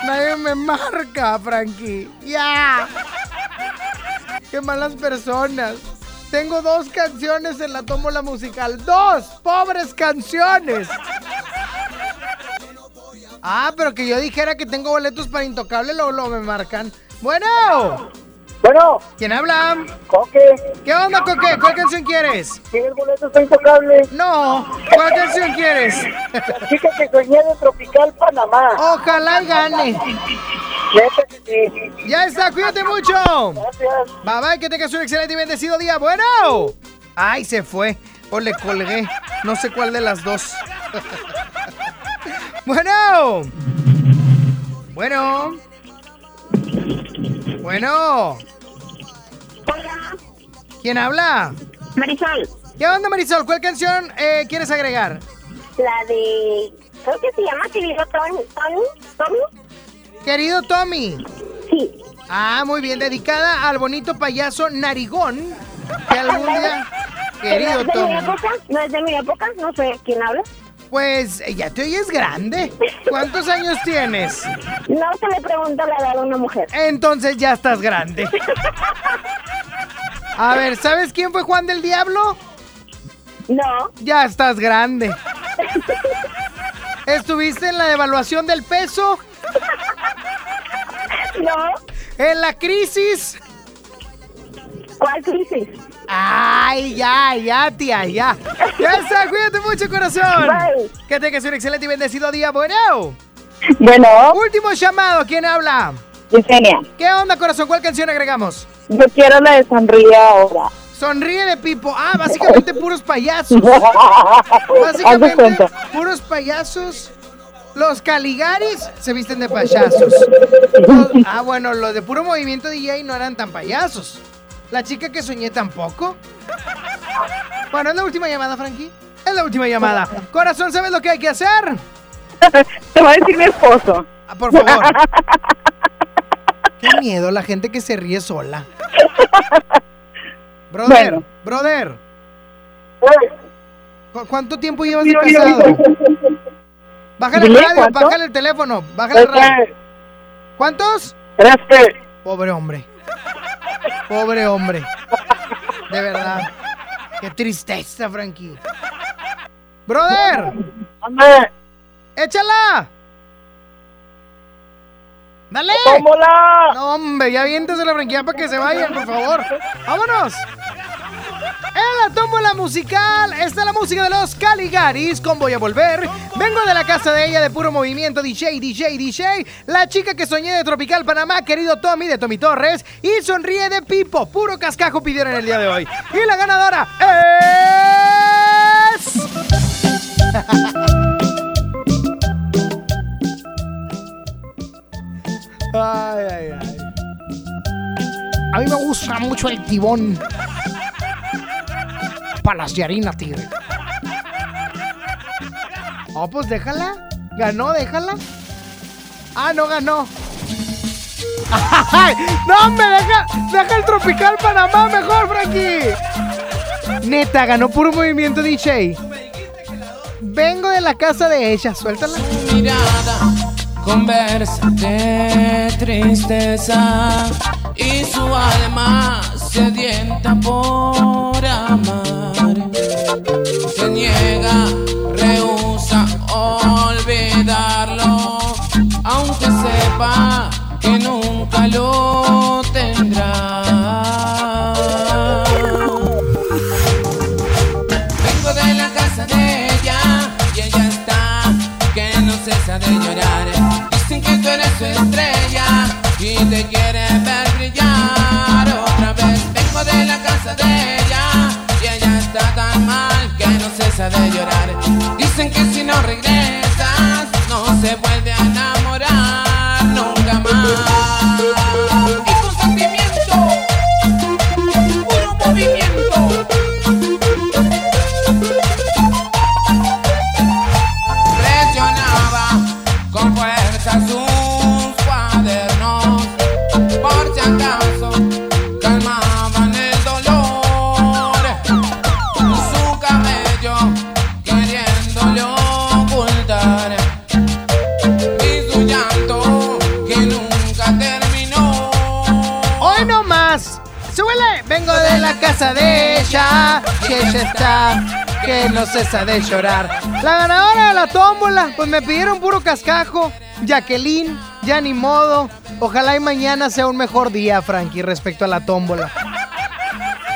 Nadie me marca, Frankie. Ya. Qué malas personas. Tengo dos canciones en la tómbola musical. Dos pobres canciones. Ah, pero que yo dijera que tengo boletos para Intocable, luego, luego me marcan. Bueno. Bueno. ¿Quién habla? Coque. ¿Qué onda, Coque? ¿Cuál canción quieres? ¿Tienes boletos para Intocable? No. ¿Cuál canción quieres? La chica que soñé de Tropical Panamá. Ojalá y gane. Ya está, cuídate mucho. Gracias. Bye bye, que tengas un excelente y bendecido día. Bueno. Ay, se fue. O le colgué. No sé cuál de las dos. Bueno. Bueno. Bueno. ¿Quién habla? Marisol, ¿Qué onda, Marisol? ¿Cuál canción eh, quieres agregar? la de. Creo que se llama Querido Tony. Tony. Tommy. Querido Tommy. Sí. Ah, muy bien, dedicada al bonito payaso Narigón. Que algún día. [LAUGHS] Querido ¿No es de mi Tommy. época? ¿No es de mi época? No sé quién habla. Pues eh, ya te oyes grande. ¿Cuántos años tienes? No se le pregunta la edad a una mujer. Entonces ya estás grande. A ver, ¿sabes quién fue Juan del Diablo? No. Ya estás grande. ¿Estuviste en la devaluación del peso? No. ¿En la crisis? ¿Cuál crisis? Ay, ya, ya, tía, ya. Ya está, cuídate mucho, corazón. Que tengas un excelente y bendecido día, bueno. Bueno. Último llamado, ¿quién habla? Yesenia. ¿Qué onda, corazón? ¿Cuál canción agregamos? Yo quiero la de Sonríe ahora. Sonríe de Pipo. Ah, [LAUGHS] básicamente puros payasos. Básicamente puros payasos. Los Caligaris se visten de payasos. Los- ah, bueno, los de puro movimiento DJ no eran tan payasos. La chica que soñé tampoco. Bueno, es la última llamada, Frankie. Es la última llamada. Corazón, ¿sabes lo que hay que hacer? [LAUGHS] Te va a decir mi esposo. Ah, por favor. [LAUGHS] Qué miedo la gente que se ríe sola. [LAUGHS] Brother, Bueno. brother. ¿Cu- ¿Cuánto tiempo llevas de casado? Bájale el radio, ¿cuánto? bájale el teléfono, bájale el radio. ¿Cuántos? Trece. Pobre hombre. Pobre hombre. De verdad. Qué tristeza, Frankie. Brother. Échala. Dale. No, hombre, ya viéntese la franquicia para que se vayan, por favor. Vámonos. En la tómbola musical está la música de los Caligaris con Voy a Volver. Vengo de la casa de ella de puro movimiento DJ, DJ, DJ. La chica que soñé de Tropical Panamá, querido Tommy de Tommy Torres. Y sonríe de Pipo, puro cascajo pidieron el día de hoy. Y la ganadora es... [LAUGHS] Ay, ay, ay. A mí me gusta mucho el tibón. Palas de harina, tigre. [LAUGHS] Oh, pues déjala. Ganó, déjala. Ah, no ganó. ¡Ay! ¡No, hombre! Deja, deja el Tropical Panamá mejor, Frankie. Neta, ganó puro movimiento DJ. Vengo de la casa de ella, suéltala. mirada conversa de tristeza y su alma sedienta por que nunca lo tendrá. Vengo de la casa de ella y ella está que no cesa de llorar. Dicen que tú eres su estrella y te quiere ver brillar otra vez. Vengo de la casa de ella y ella está tan mal que no cesa de llorar. Dicen que si no regresas no se vuelve está. Que no cesa de llorar. La ganadora de la tómbola. Pues me pidieron puro cascajo. Jacqueline. Ya ni modo. Ojalá y mañana sea un mejor día, Frankie, respecto a la tómbola.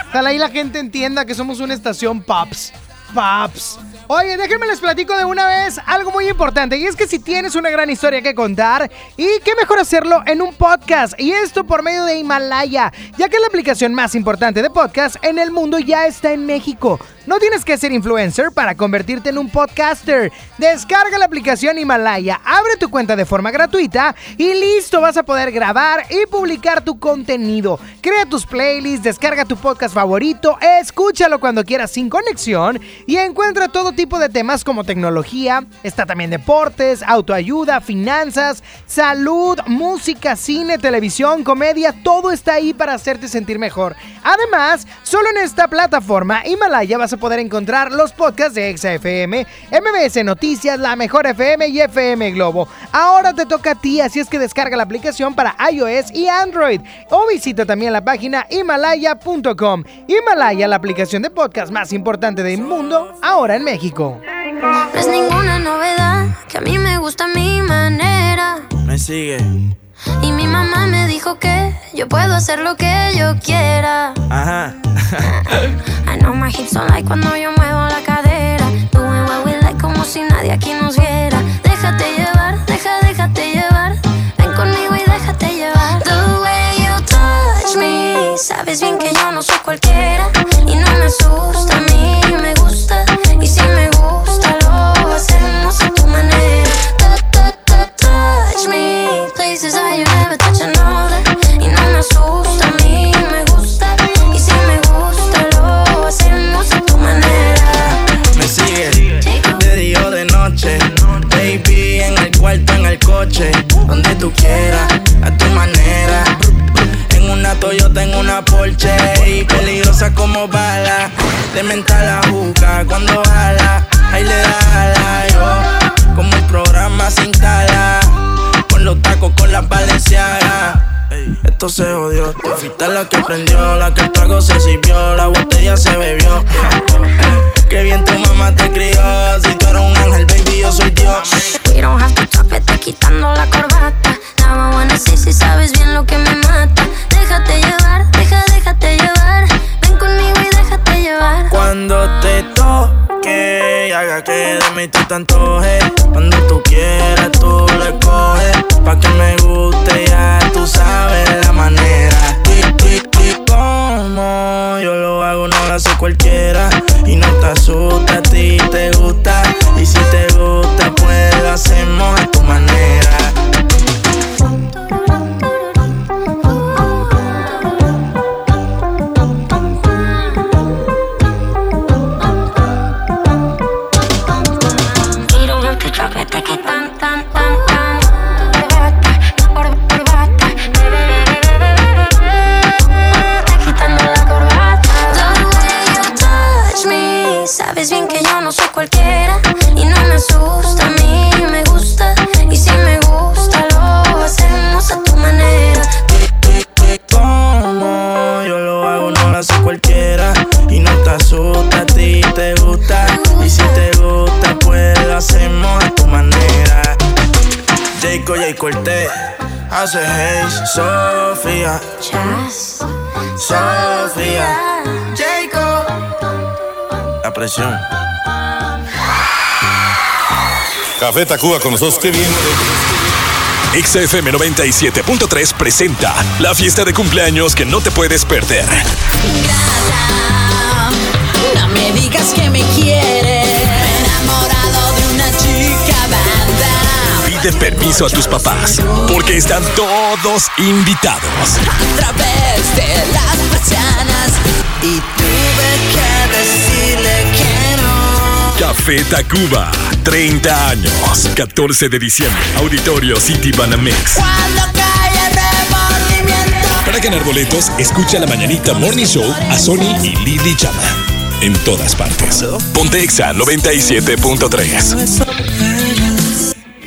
Ojalá y la gente entienda que somos una estación Pops. Pops. Oye, déjenme les platico de una vez algo muy importante. Y es que si tienes una gran historia que contar, y qué mejor hacerlo en un podcast. Y esto por medio de Himalaya, ya que la aplicación más importante de podcast en el mundo ya está en México. No tienes que ser influencer para convertirte en un podcaster. Descarga la aplicación Himalaya, abre tu cuenta de forma gratuita y listo, vas a poder grabar y publicar tu contenido. Crea tus playlists, descarga tu podcast favorito, escúchalo cuando quieras sin conexión y encuentra todo tipo de temas como tecnología, está también deportes, autoayuda, finanzas, salud, música, cine, televisión, comedia, todo está ahí para hacerte sentir mejor. Además, solo en esta plataforma Himalaya vas a poder encontrar los podcasts de ExaFM, MBS Noticias, La Mejor FM y FM Globo. Ahora te toca a ti, así es que descarga la aplicación para iOS y Android o visita también la página himalaya.com. Himalaya, la aplicación de podcast más importante del mundo, ahora en México. No es ninguna novedad que a mí me gusta mi manera. Me sigue. Y mi mamá me dijo que yo puedo hacer lo que yo quiera. Ajá. [LAUGHS] I know my hips don't like cuando yo muevo la cadera. Doing what we like como si nadie aquí nos viera. Déjate llevar, deja, déjate llevar. Ven conmigo y déjate llevar. The way you touch me. Sabes bien que yo no soy cualquiera. Y no me asusta, Places that you never touch another. Y no me asusta, a mí me gusta. Y si me gusta, lo hacemos a tu manera. Me sigue de día de noche. Baby, en el cuarto, en el coche. Donde tú quieras, a tu manera. En una Toyota, en una Porsche. Y peligrosa como bala. De mental la juca cuando jala. Ahí le da ala, yo. Como el programa sin tala. Los tacos, con las valencianas. Esto se jodió. Tú fuiste la que prendió, la que el trago se sirvió, la botella se bebió. Qué bien te Café Tacuba con nosotros, qué bien. XFM 97.3 presenta la fiesta de cumpleaños que no te puedes perder. No me digas que me quieres. Enamorado de una chica banda. Pide permiso a tus papás, porque están todos invitados. A través de las persianas. Y tuve que. Café Tacuba, 30 años, 14 de diciembre, Auditorio City Banamex. Para ganar boletos, escucha la mañanita Morning Show a Sony y Lily Chama. En todas partes. Ponte Exa 97.3.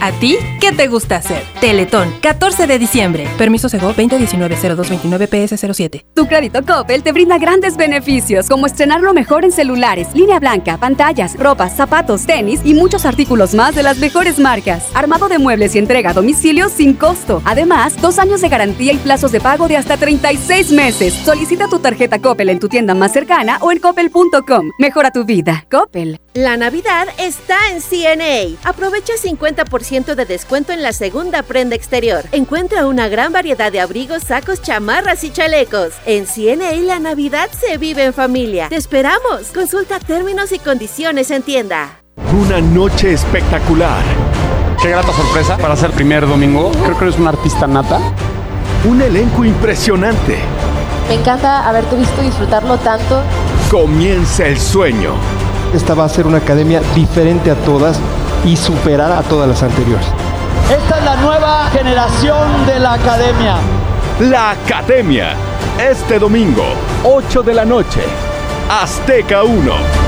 ¿A ti qué te gusta hacer? Teletón, 14 de diciembre. Permiso Sego 2019-0229-PS07. Tu crédito Coppel te brinda grandes beneficios, como estrenar lo mejor en celulares, línea blanca, pantallas, ropas, zapatos, tenis y muchos artículos más de las mejores marcas. Armado de muebles y entrega a domicilio sin costo. Además, dos años de garantía y plazos de pago de hasta 36 meses. Solicita tu tarjeta Coppel en tu tienda más cercana o en coppel.com. Mejora tu vida. Coppel. La Navidad está en CNA. Aprovecha 50% de descuento en la segunda prenda exterior. Encuentra una gran variedad de abrigos, sacos, chamarras y chalecos. En CNA la Navidad se vive en familia. Te esperamos. Consulta términos y condiciones en tienda. Una noche espectacular. Qué grata sorpresa para ser primer domingo. Creo que eres un artista nata. Un elenco impresionante. Me encanta haberte visto disfrutarlo tanto. Comienza el sueño. Esta va a ser una academia diferente a todas y superar a todas las anteriores. Esta es la nueva generación de la academia. La Academia. Este domingo, 8 de la noche. Azteca 1.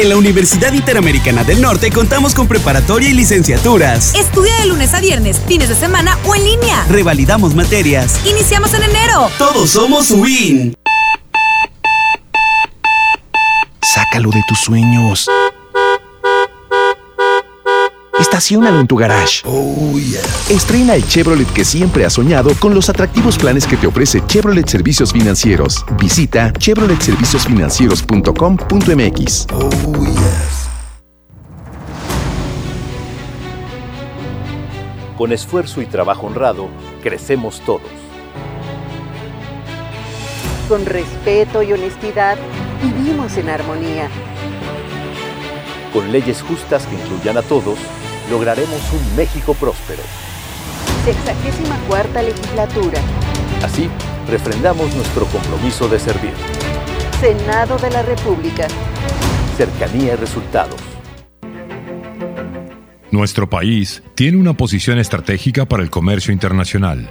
En la Universidad Interamericana del Norte contamos con preparatoria y licenciaturas. Estudia de lunes a viernes, fines de semana o en línea. Revalidamos materias. Iniciamos en enero. Todos somos UIN. Sácalo de tus sueños. Estaciónalo en tu garage. Oh, yeah. Estrena el Chevrolet que siempre has soñado con los atractivos planes que te ofrece Chevrolet Servicios Financieros. Visita chevroletserviciosfinancieros.com.mx. Oh, yes. Con esfuerzo y trabajo honrado, crecemos todos. Con respeto y honestidad, vivimos en armonía. Con leyes justas que incluyan a todos, lograremos un México próspero. Sexagésima cuarta legislatura. Así, refrendamos nuestro compromiso de servir. Senado de la República. Cercanía y resultados. Nuestro país tiene una posición estratégica para el comercio internacional.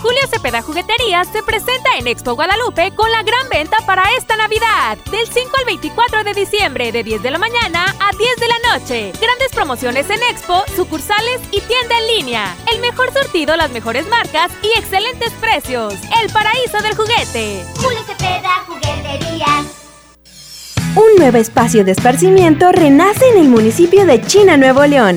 Julio Cepeda Jugueterías se presenta en Expo Guadalupe con la gran venta para esta Navidad. Del 5 al 24 de diciembre, de 10 de la mañana a 10 de la noche. Grandes promociones en Expo, sucursales y tienda en línea. El mejor sortido, las mejores marcas y excelentes precios. El paraíso del juguete. Julio Cepeda Jugueterías. Un nuevo espacio de esparcimiento renace en el municipio de China, Nuevo León.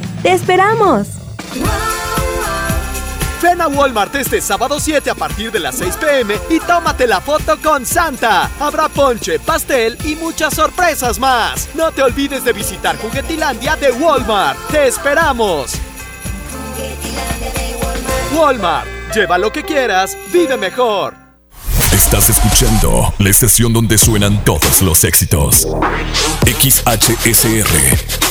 ¡Te esperamos! Ven a Walmart este sábado 7 a partir de las 6 pm y tómate la foto con Santa. Habrá ponche, pastel y muchas sorpresas más. No te olvides de visitar Juguetilandia de Walmart. ¡Te esperamos! Walmart, lleva lo que quieras, vive mejor. Estás escuchando la estación donde suenan todos los éxitos. XHSR.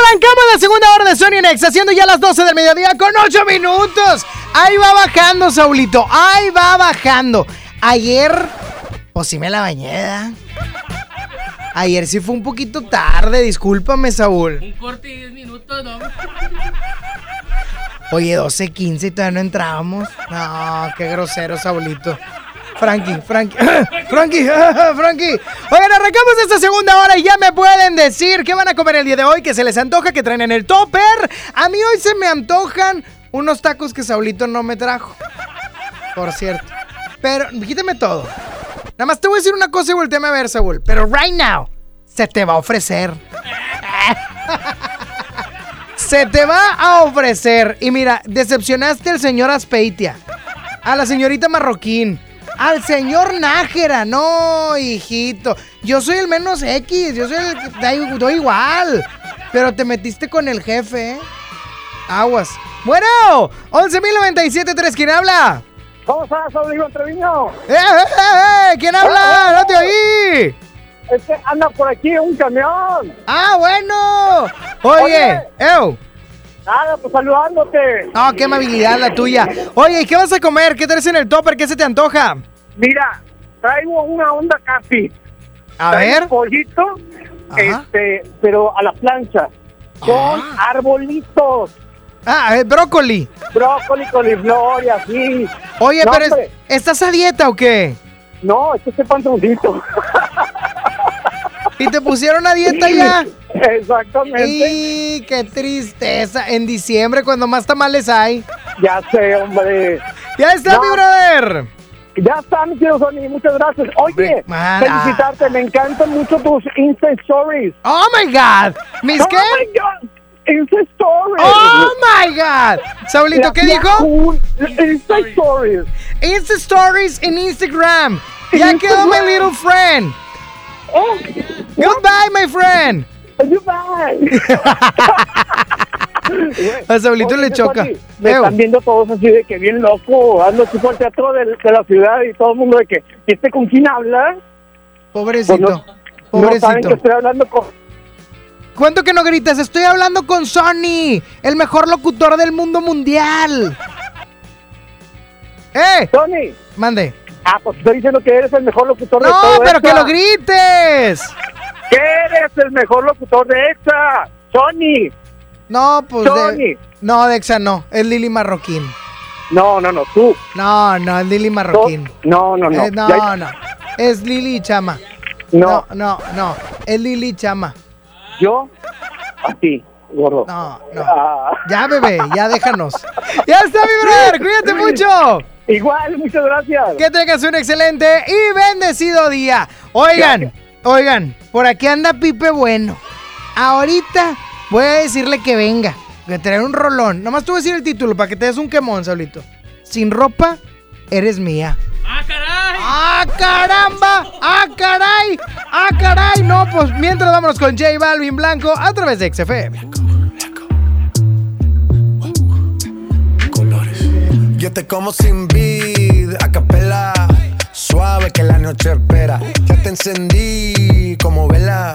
Arrancamos la segunda hora de Sony Nexa, haciendo ya las 12 del mediodía con 8 minutos. Ahí va bajando, Saulito. Ahí va bajando. Ayer, pues sí me la bañé. Ayer sí fue un poquito tarde, discúlpame, Saúl. Un corte de 10 minutos, ¿no? Oye, 12.15 y todavía no entrábamos. No, qué grosero, Saulito. Frankie, Frankie, [LAUGHS] Frankie, [LAUGHS] Frankie. Oigan, arrancamos esta segunda hora y ya me pueden decir qué van a comer el día de hoy, que se les antoja, que traen en el topper. A mí hoy se me antojan unos tacos que Saulito no me trajo. Por cierto. Pero, quítame todo. Nada más te voy a decir una cosa y volteame a ver, Saúl. Pero right now, se te va a ofrecer. [LAUGHS] se te va a ofrecer. Y mira, decepcionaste al señor Aspeitia, a la señorita Marroquín, Al señor Nájera, no, hijito. Yo soy el menos X, yo soy el que doy igual. Pero te metiste con el jefe, ¿eh? Aguas. Bueno, 11.097.3, ¿quién habla? ¿Cómo estás, Rodrigo Treviño? ¡Eh, eh, eh, eh! ¿Quién habla? ¡No te oí! Es que anda por aquí un camión. ¡Ah, bueno! Oye, Oye. ¡Ew! Nada, pues saludándote. No, qué amabilidad la tuya. Oye, ¿y qué vas a comer? ¿Qué traes en el topper? ¿Qué se te antoja? Mira, traigo una onda casi. A Traigo ver. pollito, este, pero a la plancha. Con arbolitos. Ah, eh, brócoli. Brócoli, coliflor y así. Oye, No, pero es-. ¿estás a dieta o qué? No, es que este pantaloncito. [LAUGHS] ¿Y te pusieron a dieta ya? [LAUGHS] Exactamente. Y qué tristeza. En diciembre, cuando más tamales hay. Ya sé, hombre. Ya está, No. mi brother. Ya está, mi querido Sony, muchas gracias. Oye, man, felicitarte, me encantan mucho tus Insta Stories. Oh my God. ¿Mis oh qué? my God. Insta Stories. Oh my God. Saulito, ¿qué dijo? Insta Stories. Insta Stories en Instagram. Ya quedó my little friend. Goodbye, my friend. Goodbye. A Saulito le choca. Me están viendo todos así de que bien loco. Ando aquí por el teatro de, de la ciudad y todo el mundo de que, ¿y este con quién habla? Pobrecito. Pues no- No Pobrecito. saben que estoy hablando con... ¿Cuánto que no gritas? Estoy hablando con Sony, el mejor locutor del mundo mundial. ¡Eh! Sony. Mande. Ah, pues estoy diciendo que eres el mejor locutor de No, todo pero que lo grites. Que eres el mejor locutor de EXA, Sony. No, pues. de- Sony. no, Dexa no. Es Lili Marroquín. No, no, no, tú. No, no, es Lili Marroquín. No, no, no. Eh, no, Ya- no. Es Lili Chama. No. No, no, no. Es Lili Chama. Yo, así, gordo. No, no. Ah. Ya, bebé, ya déjanos. Ya está, mi brother. Cuídate mucho. Igual, muchas gracias. Que tengas un excelente y bendecido día. Oigan, oigan, por aquí anda Pipe Bueno. Ahorita voy a decirle que venga, que trae un rolón. Nomás tú voy a decir el título para que te des un quemón, Saulito. Sin ropa, eres mía. ¡Ah, caray! ¡Ah, caramba! ¡Ah, caray! ¡Ah, caray! No, pues mientras vámonos con J Balvin Blanco a través de XFM. Yo te como sin vid, a capela. Suave que la noche espera. Ya te encendí como vela.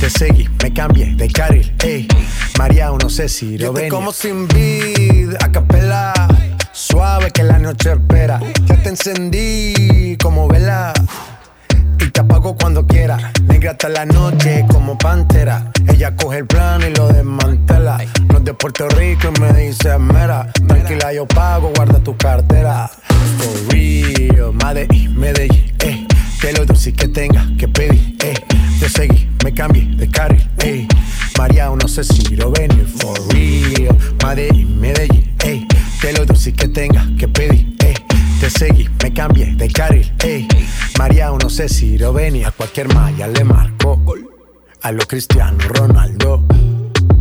Te seguí, me cambié de carril, eh. María, no sé si lo venir. como sin vid, a capela. Suave que la noche espera. Ya te encendí como vela. Y te apago cuando quiera. Negra hasta la noche como pantera. Ella coge el plan y lo desmantela. No es de Puerto Rico y me dice mera. Tranquila, yo pago, guarda tu cartera. For real, Medellín, Medellín, eh. Que lo dulce que tenga que pedir, eh. Te seguí, me cambié de carril, eh. María, no sé si lo venir. For real, Medellín, Medellín, eh. Que lo dulce que tenga que pedir, eh. Te seguí, me cambié de carril, ey. María, no sé si lo venía. A cualquier malla le marco. A lo Cristiano Ronaldo.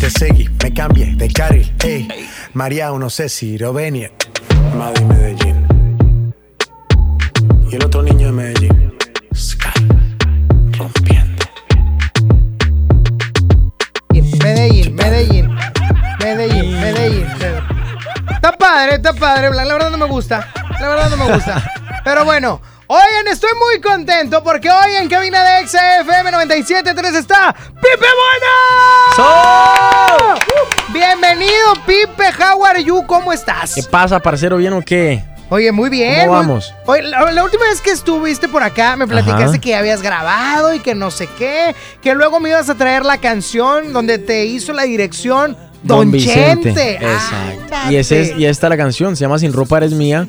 Te seguí, me cambié de carril, eh. María, no sé si lo venir. Madrid, Medellín. Y el otro niño de Medellín. Sky. Rompiendo. Medellín, Medellín, Medellín, Medellín. Está padre, está padre. La verdad no me gusta. La verdad no me gusta. [LAUGHS] Pero bueno, Oigan, estoy muy contento porque hoy en cabina de XFM 97.3 está Pipe Bueno. Bienvenido, Pipe. How are you? ¿Cómo estás? ¿Qué pasa, parcero? ¿Bien o qué? Oye, muy bien. ¿Cómo vamos? Oye, la, la última vez que estuviste por acá me platicaste Ajá. que ya habías grabado y que no sé qué, que luego me ibas a traer la canción donde te hizo la dirección Don, Chente. Exacto. Y, ese es, y esta es la canción, se llama Sin ropa eres mía,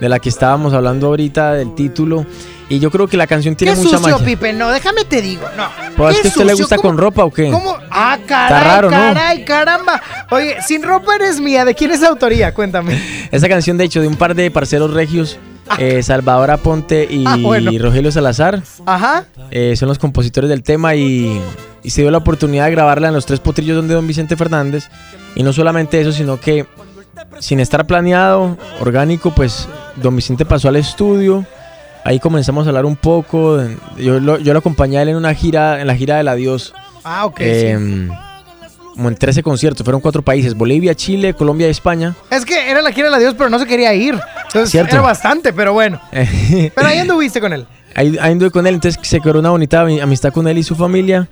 de la que estábamos hablando ahorita, del título. Y yo creo que la canción tiene Qué mucha sucio, magia. Pipe. No, déjame te digo. No. Pues es que a usted le gusta ¿cómo- con ropa o qué? ¿Cómo? Ah, caray, raro, ¿no? caray, caramba. Oye, Sin ropa eres mía. ¿De quién es la autoría? Cuéntame. [LAUGHS] Esa canción, de hecho, de un par de parceros regios, eh, Salvador Aponte y Ah, bueno. Rogelio Salazar, Ajá. eh, son los compositores del tema y, y se dio la oportunidad de grabarla en los tres potrillos donde Don Vicente Fernández. Y no solamente eso, sino que sin estar planeado, orgánico, pues Don Vicente pasó al estudio. Ahí comenzamos a hablar un poco. Yo lo, yo lo acompañé a él en una gira, en la gira del adiós. Ah, ok. Em, Como en 13 conciertos, fueron cuatro países, Bolivia, Chile, Colombia y España. Es que era la gira de Dios, pero no se quería ir. Entonces Cierto. era bastante, pero bueno. [LAUGHS] Pero ahí anduviste con él. ahí, ahí anduve con él, entonces se quedó una bonita ami- amistad con él y su familia.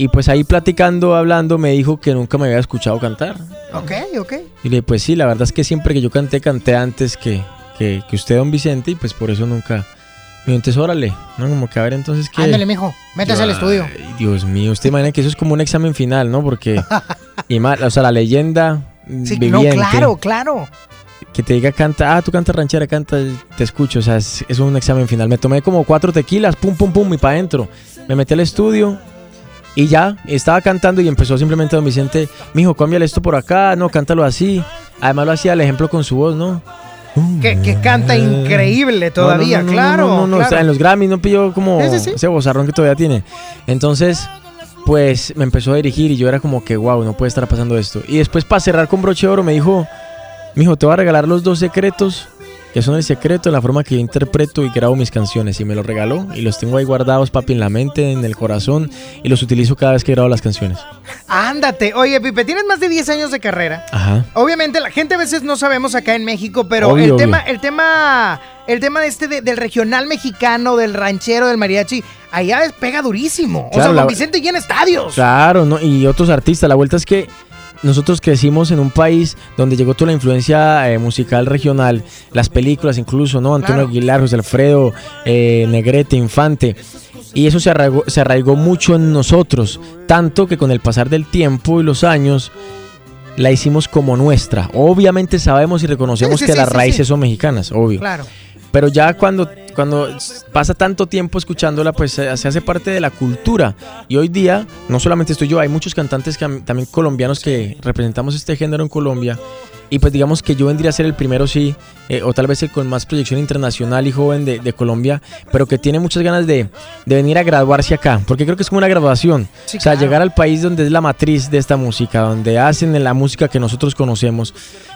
Y pues ahí platicando, hablando, me dijo que nunca me había escuchado cantar. Ok, ok. Y le dije, pues sí, la verdad es que siempre que yo canté, canté antes que, que, que usted, don Vicente, y pues por eso nunca... Dijo, entonces órale, ¿no? Como que a ver entonces qué... Ándale, mijo. Métase al estudio. ay, Dios mío, usted imagina que eso es como un examen final, ¿no? Porque... [LAUGHS] y más, o sea, la leyenda Sí, no, viviente, claro, claro. que te diga canta, ah, tú cantas ranchera, canta, te escucho, o sea, es, es un examen final. Me tomé como cuatro tequilas, pum, pum, pum, y para adentro. Me metí al estudio y ya, estaba cantando y empezó simplemente don Vicente, mijo, cámbiale esto por acá, no, cántalo así. Además lo hacía el ejemplo con su voz, ¿no? Que, que canta increíble todavía, No, no, no, claro. No, no, no, claro. o sea, en los Grammys no pilló como Sí, sí, sí. ese bozarrón que todavía tiene. Entonces, pues me empezó a dirigir y yo era como que, wow, no puede estar pasando esto. Y después, para cerrar con broche de oro, me dijo, mijo, te voy a regalar los dos secretos, que son el secreto de la forma que yo interpreto y grabo mis canciones. Y me los regaló y los tengo ahí guardados, papi, en la mente, en el corazón, y los utilizo cada vez que grabo las canciones. Ándate. Oye, Pipe, tienes más de 10 años de carrera. Ajá. Obviamente la gente a veces no sabemos acá en México, pero Obvio, el obvio. tema, el tema, el tema este de- del regional mexicano, del ranchero, del mariachi, allá pega durísimo. o sea, la- Don Vicente llena estadios. Claro, ¿no? y otros artistas. La vuelta es que nosotros crecimos en un país donde llegó toda la influencia eh, musical regional, las películas incluso, ¿no? Antonio. Aguilar, José Alfredo, eh, Negrete, Infante. Y eso se arraigó, se arraigó mucho en nosotros, tanto que con el pasar del tiempo y los años la hicimos como nuestra. Obviamente sabemos y reconocemos Sí, sí, que sí, las raíces son mexicanas, obvio. Claro. Pero ya cuando, cuando pasa tanto tiempo escuchándola, pues se, se hace parte de la cultura. Y hoy día, no solamente estoy yo, hay muchos cantantes que, am- también colombianos que representamos este género en Colombia. Y pues digamos que yo vendría a ser el primero, sí, eh, o tal vez el con más proyección internacional y joven de, de Colombia, pero que tiene muchas ganas de, de venir a graduarse acá, porque creo que es como una graduación. Sí, o sea, claro. llegar al país donde es la matriz de esta música, donde hacen la música que nosotros conocemos.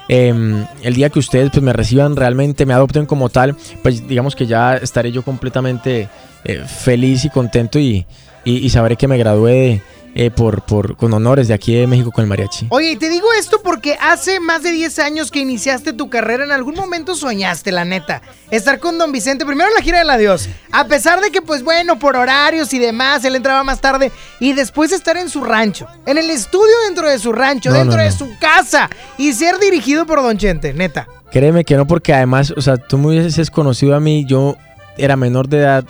Eh, el día que ustedes pues, me reciban realmente, me adopten como tal, pues digamos que ya estaré yo completamente eh, feliz y contento y, y- y sabré que me gradué eh, por, por, con honores de aquí de México con el mariachi. Oye, y te digo esto porque hace más de 10 años que iniciaste tu carrera, en algún momento soñaste, la neta, estar con Don Vicente, primero en la gira del adiós, a pesar de que, pues bueno, por horarios y demás, él entraba más tarde, y después estar en su rancho, en el estudio dentro de su rancho, No, dentro no, de su casa, y ser dirigido por Don Chente, neta. Créeme que no, porque además, o sea, tú me hubieses conocido a mí, yo era menor de edad,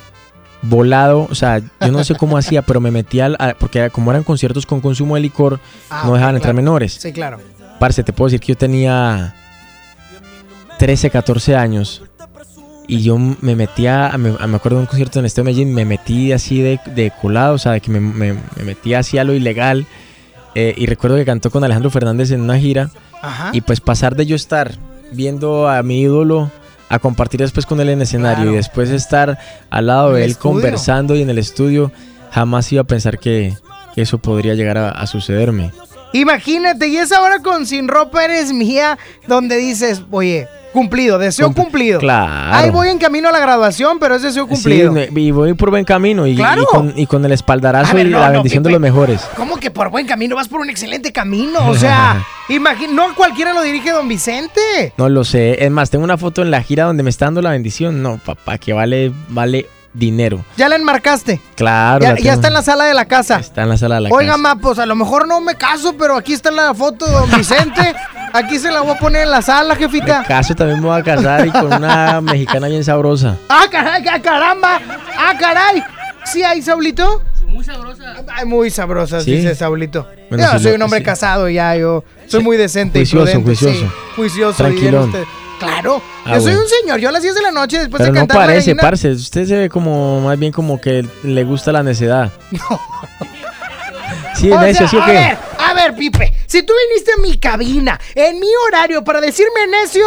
volado, o sea, yo no sé cómo [LAUGHS] hacía, pero me metía, al- porque como eran conciertos con consumo de licor, Ah, no dejaban entrar menores. Sí, claro. Parce, te puedo decir que yo tenía 13, 14 años y yo me metía, me, me acuerdo de un concierto en este Medellín, me metí así de, de colado, o sea, de que me, me, me metí así a lo ilegal. eh, y recuerdo que cantó con Alejandro Fernández en una gira. Ajá. Y pues pasar de yo estar viendo a mi ídolo a compartir después con él en escenario Claro. y después estar al lado de él estudio. conversando y en el estudio, jamás iba a pensar que, que eso podría llegar a, a sucederme. Imagínate, y esa hora con Sin Ropa Eres Mía, donde dices, oye, cumplido, deseo Cumpli- cumplido. Claro. Ahí voy en camino a la graduación, pero es deseo cumplido. Sí, y voy por buen camino y, Claro. y con, y con el espaldarazo y la no, bendición de los mejores. ¿Cómo que por buen camino? Vas por un excelente camino. O sea, [LAUGHS] no cualquiera lo dirige don Vicente. No lo sé. Es más, tengo una foto en la gira donde me está dando la bendición. No, papá, que vale, vale dinero. Ya la enmarcaste. Claro. Ya, está en la sala de la casa. Está en la sala de la Oiga, casa. ma, pues a lo mejor no me caso, pero aquí está la foto de don Vicente. [LAUGHS] Aquí se la voy a poner en la sala, jefita. Caso también me voy a casar y con una [LAUGHS] mexicana bien sabrosa. ¡Ah, caray! ¡Ah, caramba! ¡Ah, caray! ¿Sí hay, Saulito? Muy sabrosa. Ay, muy sabrosa, ¿Sí? dice Saulito. Bueno, yo soy lo- un hombre sí. casado ya, yo soy muy decente Juicioso, y prudente. juicioso. sí. juicioso, Tranquilón. Claro, Ah, yo soy bueno. un señor. Yo a las 10 de la noche, después Pero de no cantar la parece, parce. Usted se ve como, más bien como que le gusta la necedad. [LAUGHS] Sí, O necio, sea, ¿sí o a qué? ver, a ver, Pipe, si tú viniste a mi cabina, en mi horario, para decirme necio,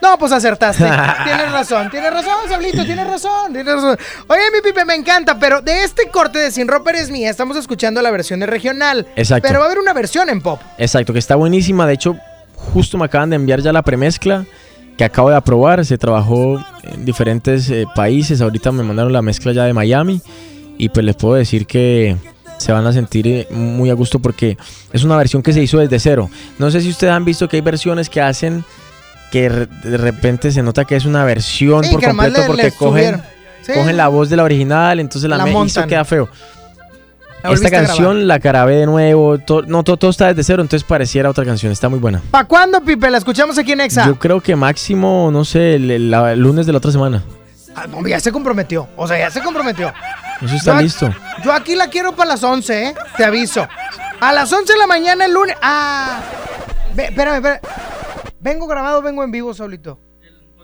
no, pues acertaste. [LAUGHS] tienes razón, tienes razón, Sablito, tienes razón, tienes razón. Oye, mi Pipe, me encanta, pero de este corte de Sin Ropa Eres Mía, estamos escuchando la versión de regional. Exacto. Pero va a haber una versión en pop. Exacto, que está buenísima. De hecho, justo me acaban de enviar ya la premezcla que acabo de aprobar. Se trabajó en diferentes eh, países. Ahorita me mandaron la mezcla ya de Miami. Y pues les puedo decir que se van a sentir eh, muy a gusto porque es una versión que se hizo desde cero. No sé si ustedes han visto que hay versiones que hacen que de repente se nota que es una versión Sí, por completo le- porque cogen. Sí. cogen la voz de la original, entonces la, La me- y eso montan. queda feo. La Esta canción la grabé de nuevo, to- no, todo, todo está desde cero, entonces pareciera otra canción, está muy buena. ¿Para cuándo, Pipe? La escuchamos aquí en Exa. Yo creo que máximo, no sé, el, el- la- el lunes de la otra semana. Ah, no, ya se comprometió. O sea, ya se comprometió. Eso está Yo- listo. Yo aquí la quiero para las 11, ¿eh? Te aviso. A las 11 de la mañana el lunes. Ah. Ve- espérame, espérame. ¿Vengo grabado o vengo en vivo, Saulito?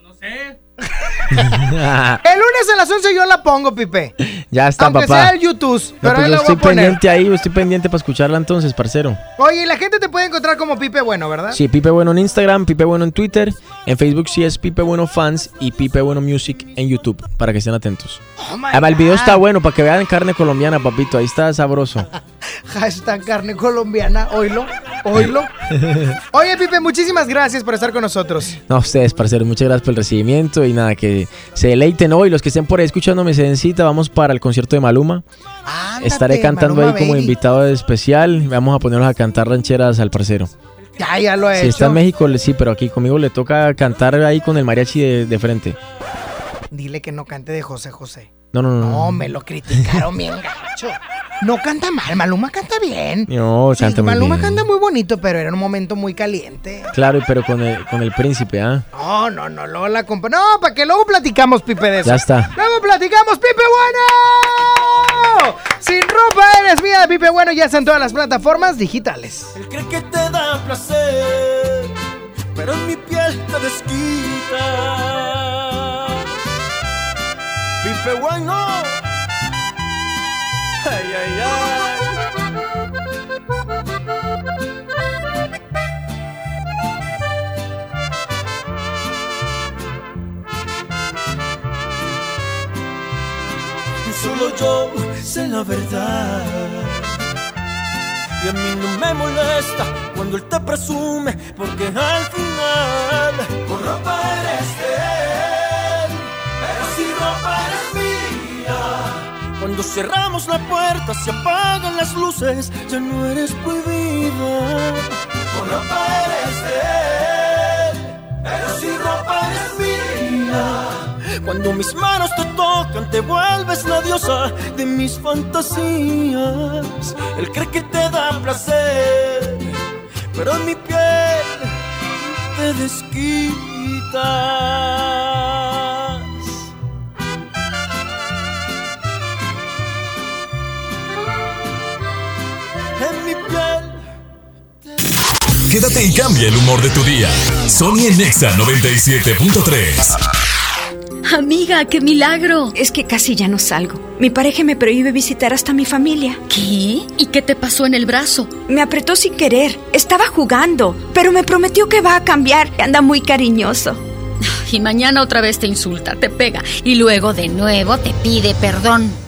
No sé. [LAUGHS] El lunes a las 11 yo la pongo, Pipe. ya está, Aunque papá. sea el YouTube. No, pero pues ahí yo la voy estoy a poner. pendiente ahí, yo estoy pendiente para escucharla entonces, parcero. Oye, y la gente te puede encontrar como Pipe Bueno, ¿verdad? Sí, Pipe Bueno en Instagram, Pipe Bueno en Twitter, en Facebook sí es Pipe Bueno Fans y Pipe Bueno Music en YouTube, para que estén atentos. Oh Además, el video está bueno, para que vean carne colombiana, papito, ahí está sabroso. [LAUGHS] [LAUGHS] Hashtag carne colombiana. Oilo, oilo. Oye, Pipe, muchísimas gracias por estar con nosotros. No, a ustedes, parceros, muchas gracias por el recibimiento y nada, que se deleiten hoy. Los que estén por ahí escuchando me sencita, vamos para el concierto de Maluma. Estaré cantando Maluma ahí como invitado especial. Vamos a ponernos a cantar rancheras al parcero. Ya, ya lo he Si hecho. está en México, sí, pero aquí conmigo le toca cantar ahí con el mariachi de, de frente. Dile que no cante de José José. No, no, no. No, me lo criticaron bien gacho. No canta mal, Maluma canta bien. No, Sí, canta muy Maluma bien. canta muy bonito, pero era un momento muy caliente. Claro, pero con el, con el príncipe, ¿ah? No, no, no, luego la compa. No, para que luego platicamos, Pipe, de eso. Ya está. Luego platicamos, Pipe Bueno. Sin ropa eres mía de Pipe Bueno, ya está en todas las plataformas digitales. Él cree que te da placer, pero en mi piel te desquita. Pipe bueno. Ay. Solo yo sé la verdad. Y a mí no me molesta cuando él te presume, porque al final con ropa eres Cuando cerramos la puerta, se apagan las luces, ya no eres prohibida. Con ropa eres de él, pero si ropa eres mía. Cuando mis manos te tocan, te vuelves la diosa de mis fantasías. Él cree que te da placer, pero en mi piel te desquitas. Mi piel Quédate y cambia el humor de tu día. Sony en Nexa 97.3. Amiga, qué milagro. Es que casi ya no salgo. Mi pareja me prohíbe visitar hasta mi familia. ¿Qué? ¿Y qué te pasó en el brazo? Me apretó sin querer. Estaba jugando, pero me prometió que va a cambiar. Anda muy cariñoso. Y mañana otra vez te insulta, te pega y luego de nuevo te pide perdón.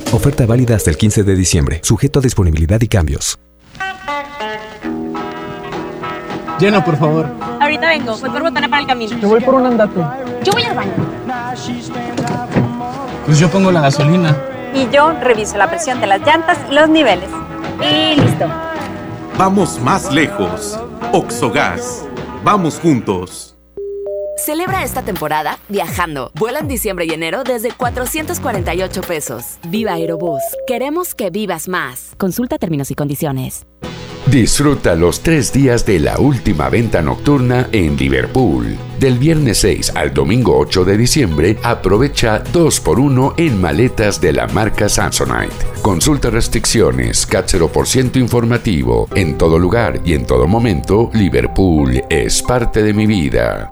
Oferta válida hasta el 15 de diciembre, sujeto a disponibilidad y cambios. Llena, por favor. Ahorita vengo, voy por botana para el camino. Yo voy por un andate. Yo voy al baño. Pues yo pongo la gasolina. Y yo reviso la presión de las llantas y los niveles. Y listo. Vamos más lejos. Oxogas. Vamos juntos. Celebra esta temporada viajando. Vuela en diciembre y enero desde 448 pesos. Viva Aerobús. Queremos que vivas más. Consulta términos y condiciones. Disfruta los tres días de la última venta nocturna en Liverpool. Del viernes 6 al domingo 8 de diciembre, aprovecha 2x1 en maletas de la marca Samsonite. Consulta restricciones, por ciento informativo. En todo lugar y en todo momento, Liverpool es parte de mi vida.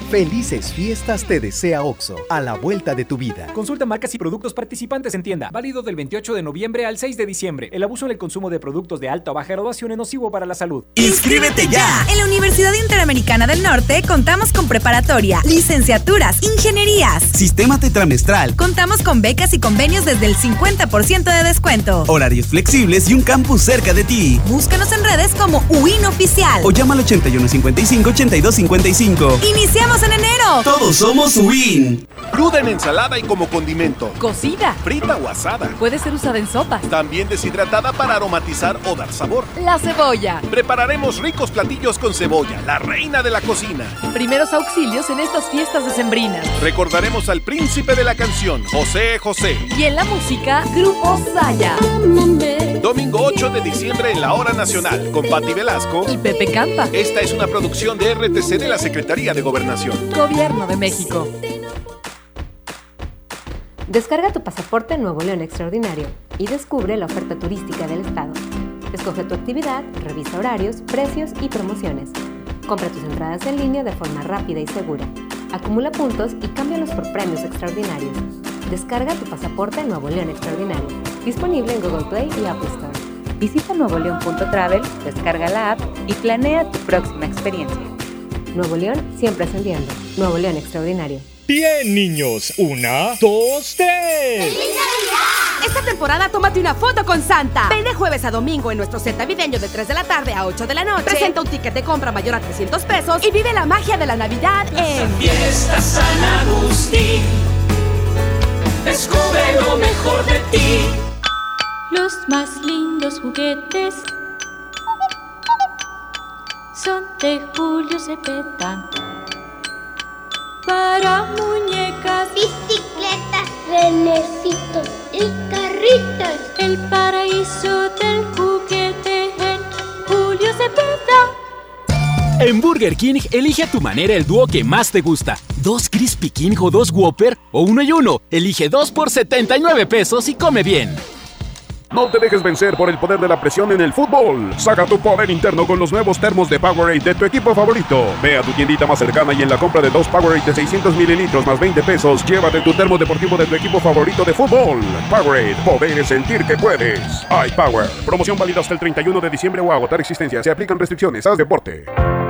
Felices fiestas te desea OXO, a la vuelta de tu vida. Consulta marcas y productos participantes en tienda. Válido del 28 de noviembre al 6 de diciembre. El abuso en el consumo de productos de alta o baja graduación es nocivo para la salud. ¡Inscríbete ya! En la Universidad Interamericana del Norte contamos con preparatoria, licenciaturas, ingenierías, sistema tetramestral. Contamos con becas y convenios desde el 50% de descuento. Horarios flexibles y un campus cerca de ti. Búscanos en redes como UIN Oficial. O llama al 8155-8255. Iniciamos en enero. Todos somos Win. Cruda en ensalada y como condimento. Cocida. Frita o asada. Puede ser usada en sopas. También deshidratada para aromatizar o dar sabor. La cebolla. Prepararemos ricos platillos con cebolla, la reina de la cocina. Primeros auxilios en estas fiestas decembrinas. Recordaremos al príncipe de la canción, José José. Y en la música, Grupo Saya. Domingo 8 de diciembre en la Hora Nacional, con Patti Velasco y Pepe Campa. Esta es una producción de RTC de la Secretaría de Gobernación. Gobierno de México. Descarga tu pasaporte Nuevo León Extraordinario y descubre la oferta turística del Estado. Escoge tu actividad, revisa horarios, precios y promociones. Compra tus entradas en línea de forma rápida y segura. Acumula puntos y cámbialos por premios extraordinarios. Descarga tu pasaporte Nuevo León Extraordinario. Disponible en Google Play y Apple Store. Visita nuevoleón.travel, descarga la app y planea tu próxima experiencia. Nuevo León siempre ascendiendo. Nuevo León Extraordinario. Bien, niños. Una, dos, tres. Esta temporada tómate una foto con Santa. Ven de jueves a domingo en nuestro set navideño de 3 de la tarde a 8 de la noche. Presenta un ticket de compra mayor a 300 pesos y vive la magia de la Navidad en Fiesta San Agustín. Descubre lo mejor de ti. Los más lindos juguetes son de Julio Cepeda. Para muñecas, bicicletas, renecitos y carritos. El el paraíso del juguete en Julio Cepeda. En Burger King, elige a tu manera el dúo que más te gusta. Dos Crispy King o dos Whopper o uno y uno. Elige dos por 79 pesos y come bien. No te dejes vencer por el poder de la presión en el fútbol. Saca tu poder interno con los nuevos termos de Powerade de tu equipo favorito. Ve a tu tiendita más cercana y en la compra de dos Powerade de 600 mililitros más 20 pesos, llévate tu termo deportivo de tu equipo favorito de fútbol. Powerade, poder es sentir que puedes. iPower. Promoción válida hasta el 31 de diciembre o agotar existencia. Se aplican restricciones. Haz deporte.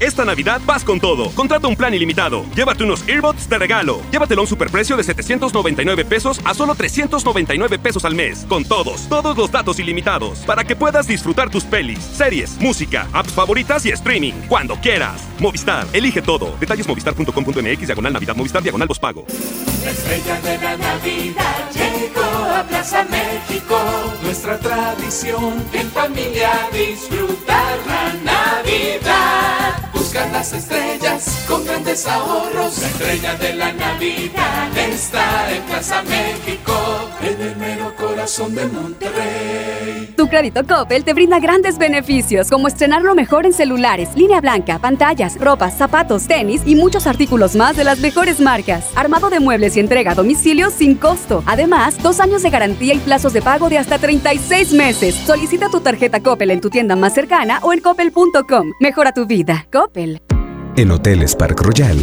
Esta Navidad vas con todo. Contrata un plan ilimitado. Llévate unos earbuds de regalo. Llévatelo a un superprecio de 799 pesos a solo 399 pesos al mes. Con todos, todos los datos ilimitados. Para que puedas disfrutar tus pelis, series, música, apps favoritas y streaming. Cuando quieras. Movistar, elige todo. Detalles movistar.com.mx, diagonal Navidad, Movistar, diagonal pago. La estrella de la Navidad llegó a Plaza México. Nuestra tradición en familia disfrutar la Navidad. Buscar las estrellas con grandes ahorros. La estrella de la Navidad está en Plaza México, en el mero corazón de Monterrey. Tu crédito Coppel te brinda grandes beneficios, como estrenar lo mejor en celulares, línea blanca, pantallas, ropas, zapatos, tenis y muchos artículos más de las mejores marcas. Armado de muebles y entrega a domicilio sin costo. Además, dos años de garantía y plazos de pago de hasta 36 meses. Solicita tu tarjeta Coppel en tu tienda más cercana o en coppel.com. Mejora tu vida. Coppel. En Hoteles Park Royal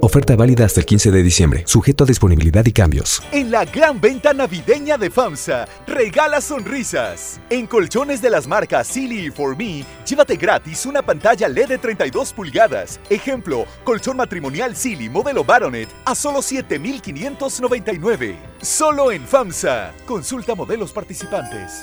Oferta válida hasta el 15 de diciembre, sujeto a disponibilidad y cambios. En la gran venta navideña de FAMSA, regala sonrisas. En colchones de las marcas Silly y For Me, llévate gratis una pantalla LED de 32 pulgadas. Ejemplo, colchón matrimonial Silly modelo Baronet a solo 7,599. Solo en FAMSA. Consulta modelos participantes.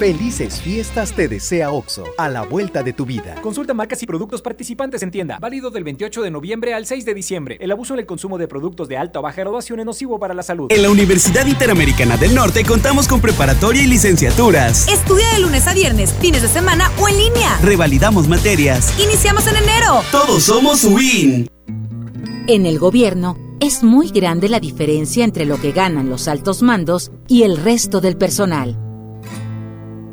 Felices fiestas te desea OXO, a la vuelta de tu vida. Consulta marcas y productos participantes en tienda. Válido del 28 de noviembre al 6 de diciembre. El abuso en el consumo de productos de alta o baja graduación es nocivo para la salud. En la Universidad Interamericana del Norte contamos con preparatoria y licenciaturas. Estudia de lunes a viernes, fines de semana o en línea. Revalidamos materias. Iniciamos en enero. Todos somos WIN. En el gobierno es muy grande la diferencia entre lo que ganan los altos mandos y el resto del personal.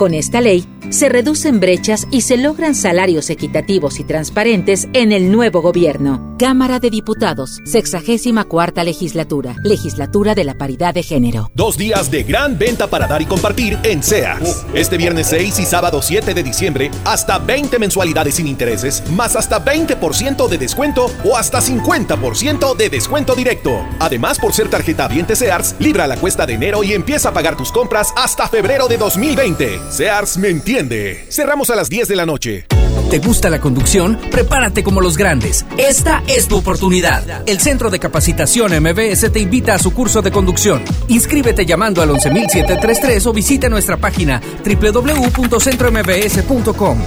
Con esta ley, se reducen brechas y se logran salarios equitativos y transparentes en el nuevo gobierno. Cámara de Diputados, 64 legislatura, legislatura de la paridad de género. Dos días de gran venta para dar y compartir en Sears. Este viernes 6 y sábado 7 de diciembre, hasta 20 mensualidades sin intereses, más hasta 20% de descuento o hasta 50% de descuento directo. Además, por ser tarjeta Viente Sears, libra la cuesta de enero y empieza a pagar tus compras hasta febrero de 2020. Sears me entiende. Cerramos a las 10 de la noche. ¿Te gusta la conducción? Prepárate como los grandes. Esta es tu oportunidad. El Centro de Capacitación MBS te invita a su curso de conducción. Inscríbete llamando al 11733 o visita nuestra página www.centrombs.com.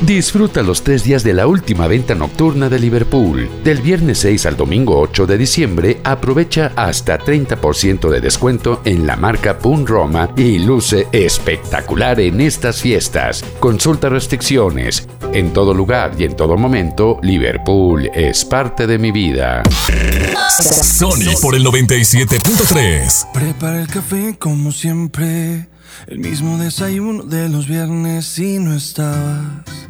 Disfruta los tres días de la última venta nocturna de Liverpool. Del viernes 6 al domingo 8 de diciembre, aprovecha hasta 30% de descuento en la marca Pun Roma y luce espectacular en estas fiestas. Consulta restricciones. En todo lugar y en todo momento, Liverpool es parte de mi vida. Sony por el 97.3. Prepara el café como siempre. El mismo desayuno de los viernes y no estabas.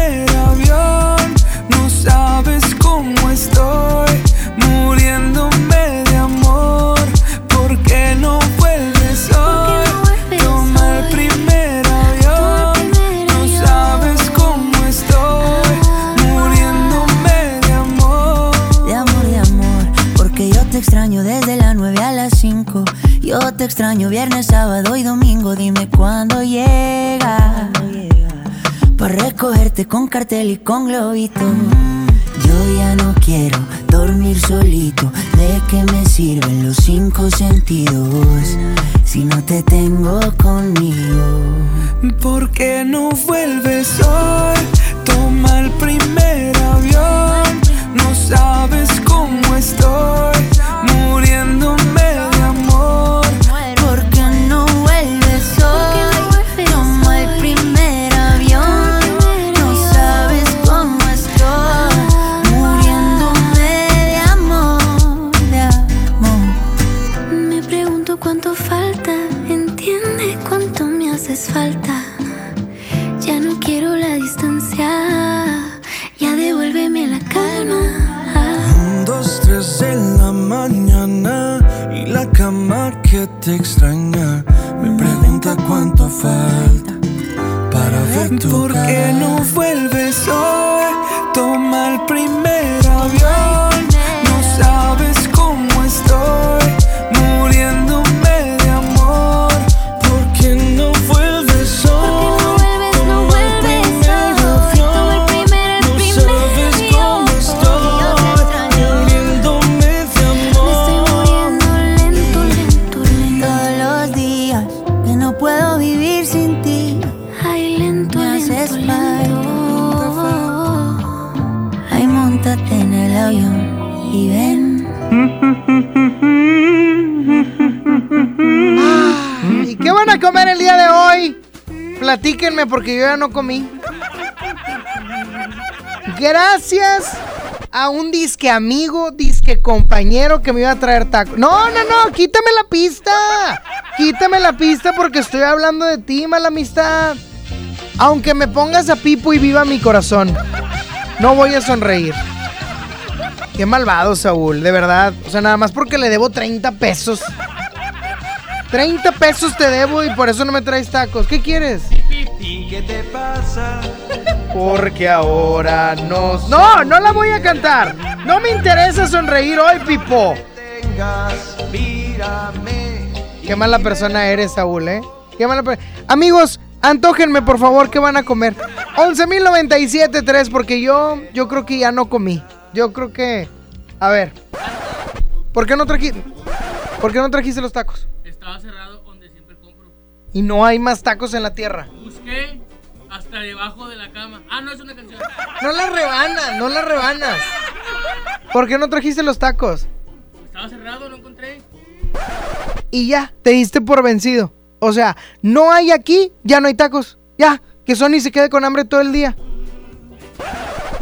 cómo estoy, muriéndome de amor. ¿Por qué no vuelves hoy? Toma el primer avión. No sabes cómo estoy, muriéndome de amor. De amor, de amor, porque yo te extraño desde las 9 a las 5. Yo te extraño viernes, sábado y domingo. Dime cuándo llega. Para recogerte con cartel y con globito. Ya no quiero dormir solito. ¿De qué me sirven los cinco sentidos si no te tengo conmigo? ¿Por qué no vuelves hoy? Toma el primer ¿Por qué no vuelves Platíquenme porque yo ya no comí. Gracias a un disque amigo, disque compañero que me iba a traer tacos. No, no, no, quítame la pista. Quítame la pista porque estoy hablando de ti, mala amistad. Aunque me pongas a pipo y viva mi corazón, no voy a sonreír. Qué malvado, Saúl, de verdad. O sea, nada más porque le debo 30 pesos. 30 pesos te debo y por eso no me traes tacos. ¿Qué quieres? ¿Qué te pasa? [LAUGHS] Porque ahora no... No, no la voy a cantar. No me interesa sonreír hoy, Pipo. Qué mala persona eres, Saúl, ¿eh? Qué mala per- Amigos, antójenme, por favor, ¿qué van a comer? 11.097.3 porque yo, yo creo que ya no comí. Yo creo que... A ver. ¿Por qué no trajiste... ¿Por qué no trajiste los tacos? Estaba cerrado. Y no hay más tacos en la tierra. Busqué hasta debajo de la cama. Ah, no es una canción. No las rebanas, no las rebanas. ¿Por qué no trajiste los tacos? Estaba cerrado, no encontré. Y ya, te diste por vencido. O sea, no hay aquí, ya no hay tacos. Ya, que Sony se quede con hambre todo el día.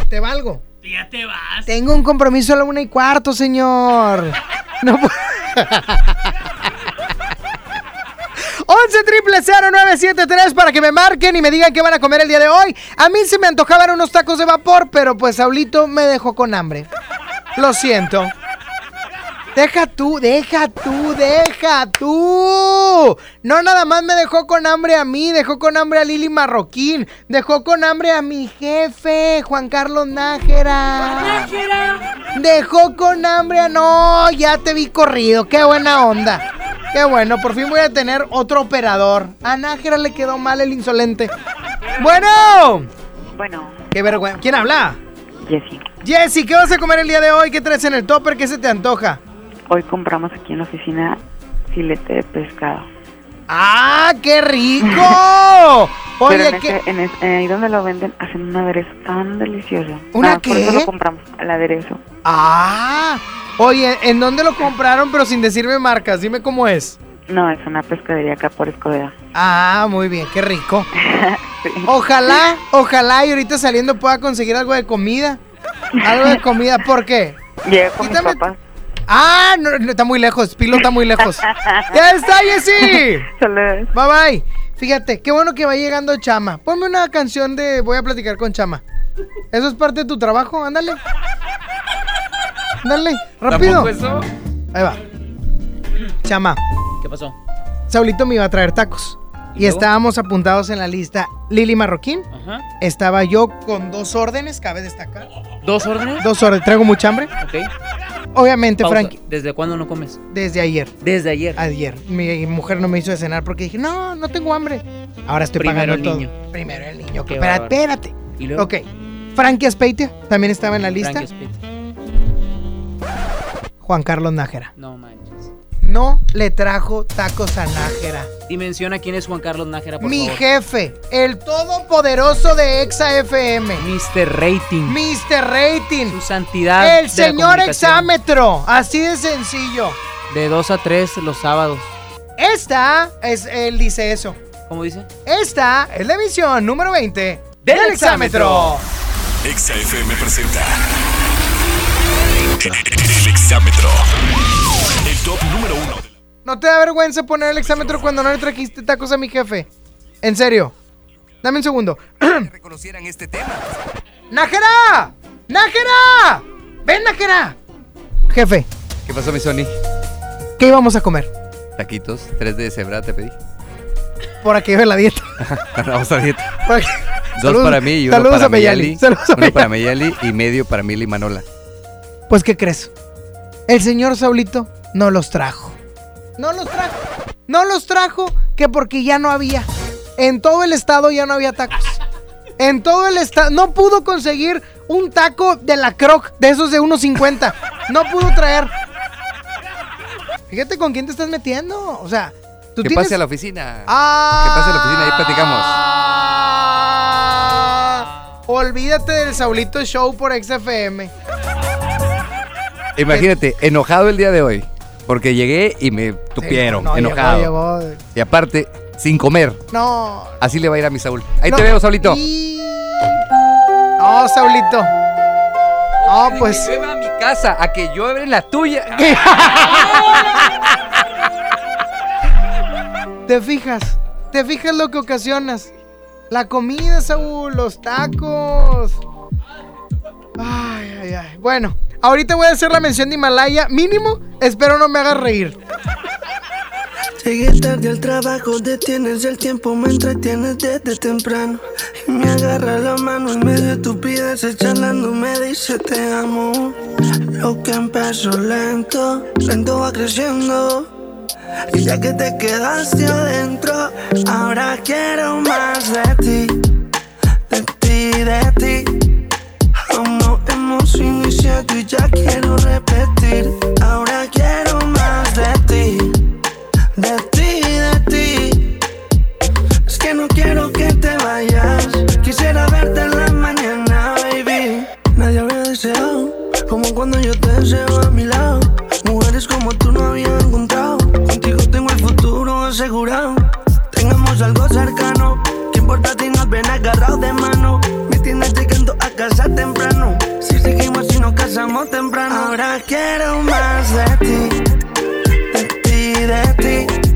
Te valgo. Ya te vas. Tengo un compromiso a la una y cuarto, señor. No puedo. 11 triple 0973 para que me marquen y me digan qué van a comer el día de hoy. A mí se me antojaban unos tacos de vapor, pero pues Saulito me dejó con hambre. Lo siento. Deja tú, deja tú, deja tú. No nada más me dejó con hambre a mí, dejó con hambre a Lili Marroquín, dejó con hambre a mi jefe, Juan Carlos Nájera. Dejó con hambre a... No, ya te vi corrido, qué buena onda. Qué bueno, por fin voy a tener otro operador. A Nájera le quedó mal el insolente. Bueno. Bueno, Qué vergüenza. ¿Quién habla? Jessy, Jessy, ¿qué vas a comer el día de hoy? ¿Qué traes en el topper? ¿Qué se te antoja? hoy compramos aquí en la oficina filete de pescado. ¡Ah, qué rico! [LAUGHS] Pero Oye, en ¿qué? ese- en ese- ahí donde lo venden hacen un aderezo tan delicioso. ¿Una Nada, Por eso qué? lo compramos, el aderezo. Ah, oye, ¿en dónde lo compraron? Pero sin decirme marcas, dime cómo es. No, es una pescadería acá por Escodera. Ah, muy bien, qué rico. [LAUGHS] Ojalá, ojalá y ahorita saliendo pueda conseguir algo de comida. Algo de comida, ¿por qué? Llega con mis Quítame- papás. Ah, no, no, está muy lejos, Pilo está muy lejos. [LAUGHS] ¡Ya está, Jessy! Bye bye. Fíjate, qué bueno que va llegando Chama. Ponme una canción de Voy a platicar con Chama. ¿Eso es parte de tu trabajo? Ándale. Ándale, rápido. Ahí va. Chama, ¿Qué pasó? Saulito me iba a traer tacos. Y, estábamos apuntados en la lista Lili Marroquín. Ajá. Estaba yo con dos órdenes, cabe destacar. ¿Dos órdenes? Dos órdenes, traigo mucha hambre. Ok. Obviamente, Pausa. Frankie, ¿Desde cuándo no comes? desde ayer. Desde ayer. Ayer. Mi mujer no me hizo de cenar porque dije, no, no tengo hambre. Ahora estoy Primero pagando el todo. niño. Primero el niño. Qué bárbaro. espérate. ¿Y luego? Ok. Frankie Aspeitia también estaba en la lista. Frankie Spit. Juan Carlos Nájera. No manches. No le trajo tacos a Nájera. Y menciona quién es Juan Carlos Nájera, por Mi favor. jefe, el todopoderoso de Exa FM. Mr. Rating. Mr. Rating. Su santidad. El de señor exámetro. Así de sencillo. De 2 a 3 los sábados. Esta es, él dice eso. ¿Cómo dice? Esta es la emisión número 20 Del del exámetro. Exa FM presenta. El exámetro. El top número uno. ¿No te da vergüenza poner el exámetro cuando no le trajiste tacos a mi jefe? En serio. Dame un segundo. [CLEARS THROAT] reconocieran este tema. ¡Nájera! ¡Nájera! ¡Ven, Nájera! Jefe, ¿Qué pasó, mi Sony? ¿qué íbamos a comer? Taquitos, 3 de cebra te pedí. Por aquí ve la dieta. [LAUGHS] Vamos a dieta. Por aquí- Dos para mí y uno saludos para a Meyali. Meyali. Saludos a Uno para Meyali. Y medio para Mili y Manola. Pues, ¿qué crees? El señor Saulito no los trajo. No los trajo. No los trajo que porque ya no había. En todo el estado ya no había tacos. En todo el estado. No pudo conseguir un taco de la croc, de esos de 1.50. No pudo traer. Fíjate con quién te estás metiendo. O sea, tú Que tienes... pase a la oficina. Ah. Que pase a la oficina, ahí platicamos. Ah, olvídate del Saulito Show por XFM. Imagínate, enojado el día de hoy. Porque llegué y me tupieron, no, enojado. llegó. Y aparte, sin comer. No. Así le va a ir a mi Saúl. Ahí No. te veo, Saulito. No, Saulito. No, pues. Que llueva a mi casa, a que llueva en la tuya. [LAUGHS] ¿Te fijas? ¿Te fijas lo que ocasionas? La comida, Saúl, los tacos. Ay, ay, ay. Bueno, ahorita voy a hacer la mención de Himalaya. Mínimo, espero no me hagas reír. Llegué tarde al trabajo, detienes el tiempo, me entretienes desde temprano. Y me agarra la mano en medio de estupideces, charlando, me dice te amo. Lo que empezó lento, lento va creciendo. Y ya que te quedaste adentro, ahora quiero más de ti, de ti, de ti. No hemos iniciado y ya quiero repetir. Ahora quiero más de ti, de ti, de ti. Es que no quiero que te vayas. Quisiera verte en la mañana, baby. Nadie había deseado como cuando yo te deseo a mi lado. Mujeres como tú no había encontrado. Contigo tengo el futuro asegurado. Tengamos algo cercano. ¿Qué importa si nos ven agarrados de mano? Me tienes llegando a casa temprano. Si seguimos y nos casamos temprano. Ahora quiero más de ti. De ti, de ti.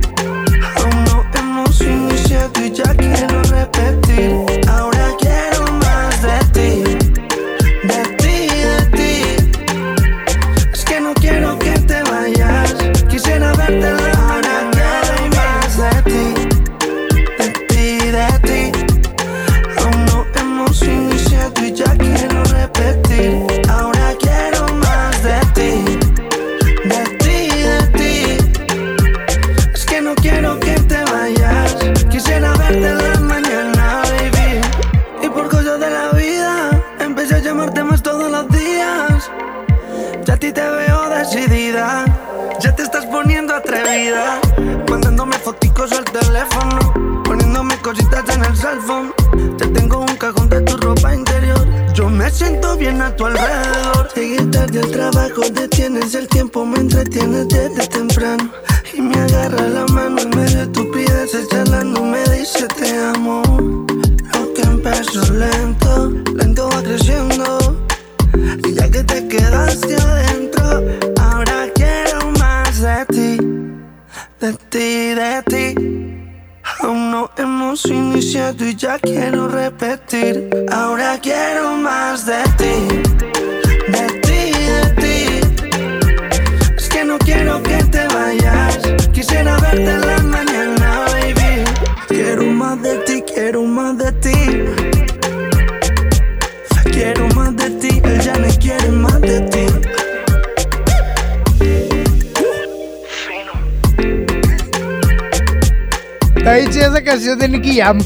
De.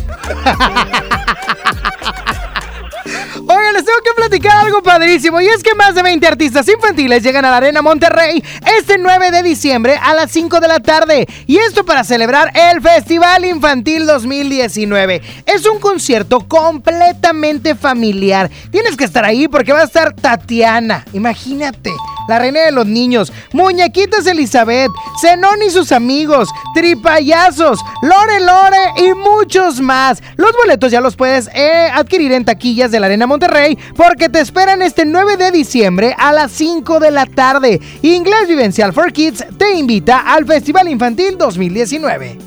Oigan, les tengo que platicar algo padrísimo y es que más de 20 artistas infantiles llegan a la Arena Monterrey este 9 de diciembre a las 5 de la tarde y esto para celebrar el Festival Infantil 2019. Es un concierto completamente familiar. Tienes que estar ahí porque va a estar Tatiana, imagínate, la reina de los niños, Muñequitas Elizabeth, Zenón y sus amigos, Tripayazos, Lore Lore y muchos más. Los boletos ya los puedes eh, adquirir en taquillas de la Arena Monterrey porque te esperan este 9 de diciembre a las 5 de la tarde. Inglés Vivencial for Kids te invita al Festival Infantil 2019.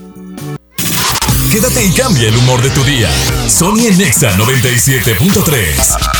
Quédate y cambia el humor de tu día. Sony Nexa 97.3.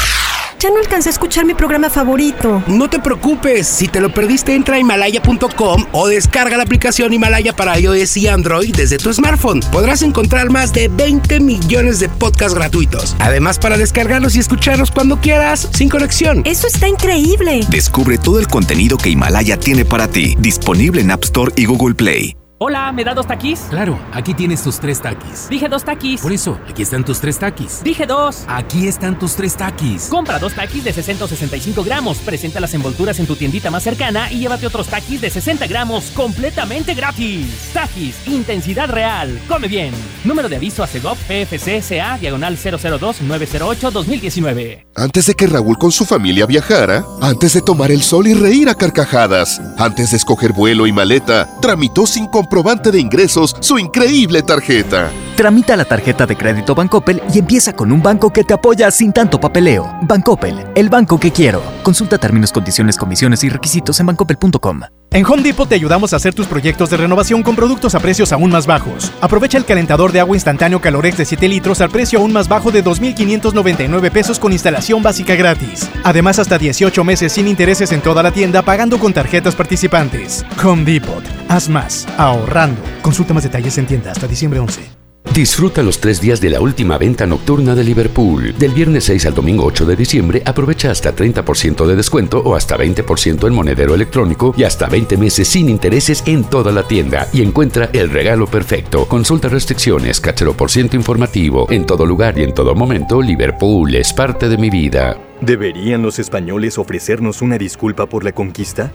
Ya no alcancé a escuchar mi programa favorito. No te preocupes, si te lo perdiste entra a himalaya.com o descarga la aplicación Himalaya para iOS y Android desde tu smartphone. Podrás encontrar más de 20 millones de podcasts gratuitos. Además para descargarlos y escucharlos cuando quieras, sin conexión. Eso está increíble. Descubre todo el contenido que Himalaya tiene para ti, disponible en App Store y Google Play. Hola, ¿me da dos taquis? Claro, aquí tienes tus tres taquis. Dije dos taquis. Por eso, aquí están tus tres taquis. Dije dos. Aquí están tus tres taquis. Compra dos taquis de 665 gramos, presenta las envolturas en tu tiendita más cercana y llévate otros taquis de 60 gramos completamente gratis. Taquis, intensidad real. Come bien. Número de aviso a CEGOP PFC CA, diagonal 002-908-2019. Antes de que Raúl con su familia viajara, antes de tomar el sol y reír a carcajadas, antes de escoger vuelo y maleta, tramitó sin comprobante de ingresos su increíble tarjeta. Tramita la tarjeta de crédito Bancoppel y empieza con un banco que te apoya sin tanto papeleo. Bancoppel, el banco que quiero. Consulta términos, condiciones, comisiones y requisitos en bancoppel.com. En Home Depot te ayudamos a hacer tus proyectos de renovación con productos a precios aún más bajos. Aprovecha el calentador de agua instantáneo Calorex de 7 litros al precio aún más bajo de 2.599 pesos con instalación básica gratis. Además, hasta 18 meses sin intereses en toda la tienda pagando con tarjetas participantes. Home Depot. Haz más. Ahorrando. Consulta más detalles en tienda hasta diciembre 11. Disfruta los tres días de la última venta nocturna de Liverpool. Del viernes 6 al domingo 8 de diciembre, aprovecha hasta 30% de descuento o hasta 20% en monedero electrónico y hasta 20 meses sin intereses en toda la tienda. Y encuentra el regalo perfecto. Consulta restricciones, cachero por ciento informativo. En todo lugar y en todo momento, Liverpool es parte de mi vida. ¿Deberían los españoles ofrecernos una disculpa por la conquista?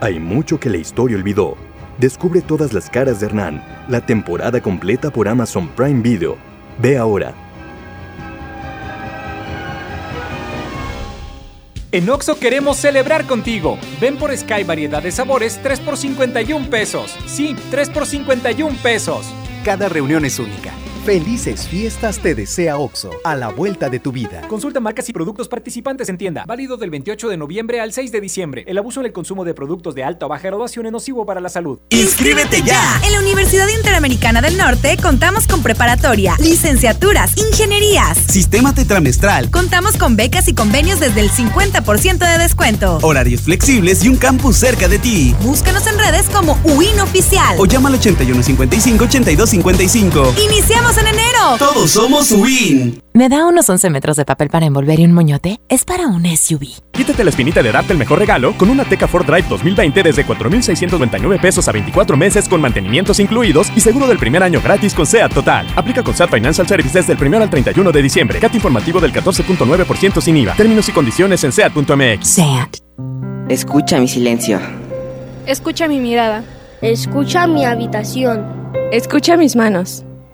Hay mucho que la historia olvidó. Descubre todas las caras de Hernán, la temporada completa por Amazon Prime Video. Ve ahora. En Oxo queremos celebrar contigo. Ven por Sky variedad de sabores 3 por 51 pesos. Sí, 3 por 51 pesos. Cada reunión es única. Felices fiestas te desea OXO, a la vuelta de tu vida. Consulta marcas y productos participantes en tienda. Válido del 28 de noviembre al 6 de diciembre. El abuso en el consumo de productos de alta o baja graduación es nocivo para la salud. ¡Inscríbete ya! En la Universidad Interamericana del Norte contamos con preparatoria, licenciaturas, ingenierías. Sistema tetramestral. Contamos con becas y convenios desde el 50% de descuento. Horarios flexibles y un campus cerca de ti. Búscanos en redes como UIN Oficial. O llama al 8155-8255. ¡Iniciamos en enero! Todos somos UIN. ¿Me da unos 11 metros de papel para envolver y un moñote? Es para un SUV. Quítate la espinita de darte el mejor regalo con una Teca Ford Drive 2020 desde 4,699 pesos a 24 meses con mantenimientos incluidos y seguro del primer año gratis con SEAT Total. Aplica con SEAT Financial Services del 1 al 31 de diciembre. CAT informativo del 14.9% sin IVA. Términos y condiciones en SEAT.mx. SEAT. Escucha mi silencio. Escucha mi mirada. Escucha mi habitación. Escucha mis manos.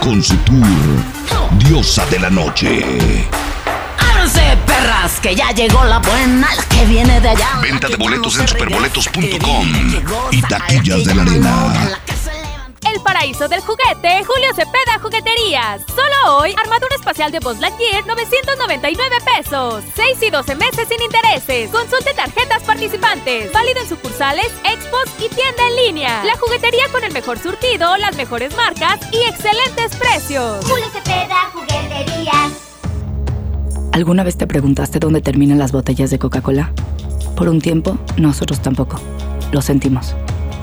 con su tour Diosa de la Noche. ¡Ábranse, perras! Que ya llegó la buena, la que viene de allá. Venta de boletos en superboletos.com y taquillas de la arena. El paraíso del juguete, Julio Cepeda Jugueterías. Solo hoy, armadura espacial de Buzz Lightyear, 999 pesos. 6 y 12 meses sin intereses. Consulte tarjetas participantes. Válido en sucursales, expos y tienda en línea. La juguetería con el mejor surtido, las mejores marcas y excelentes precios. Julio Cepeda Jugueterías. ¿Alguna vez te preguntaste dónde terminan las botellas de Coca-Cola? Por un tiempo, nosotros tampoco. Lo sentimos.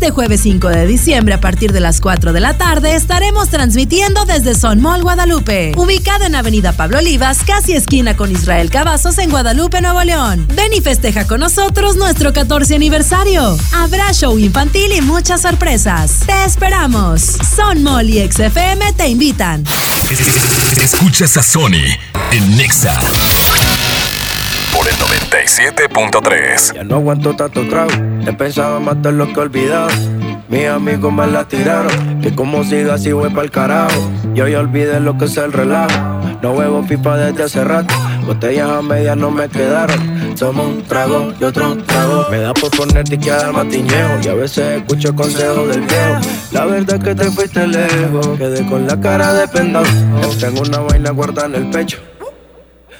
Este jueves 5 de diciembre a partir de las 4 de la tarde estaremos transmitiendo desde Son Mall Guadalupe, ubicado en Avenida Pablo Olivas, casi esquina con Israel Cavazos en Guadalupe, Nuevo León. Ven y festeja con nosotros nuestro 14 aniversario. Habrá show infantil y muchas sorpresas. Te esperamos. Son Mall y XFM te invitan. Escuchas a Sony en Nexa 97.3. Ya no aguanto tanto trago. He pensado matar lo que olvidado. Mis amigos me la tiraron. Que como siga así voy pa'l carajo. Yo ya olvidé lo que es el relajo. No huevo pipa desde hace rato. Botellas a medias no me quedaron. Somos un trago y otro trago. Me da por ponerte y quedar matiñejo. Y a veces escucho consejos del viejo. La verdad es que te fuiste lejos. Quedé con la cara de pendado. Tengo una vaina guardada en el pecho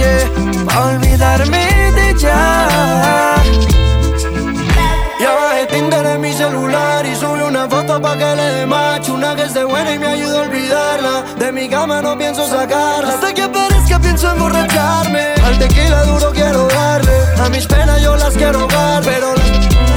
Yeah, para olvidarme de ella. Ya bajé Tinder en mi celular y subí una foto pa' que le dé macho Una que esté buena y me ayude a olvidarla De mi cama no pienso sacarla Hasta que aparezca pienso emborracharme Al tequila duro quiero darle A mis penas yo las quiero dar Pero las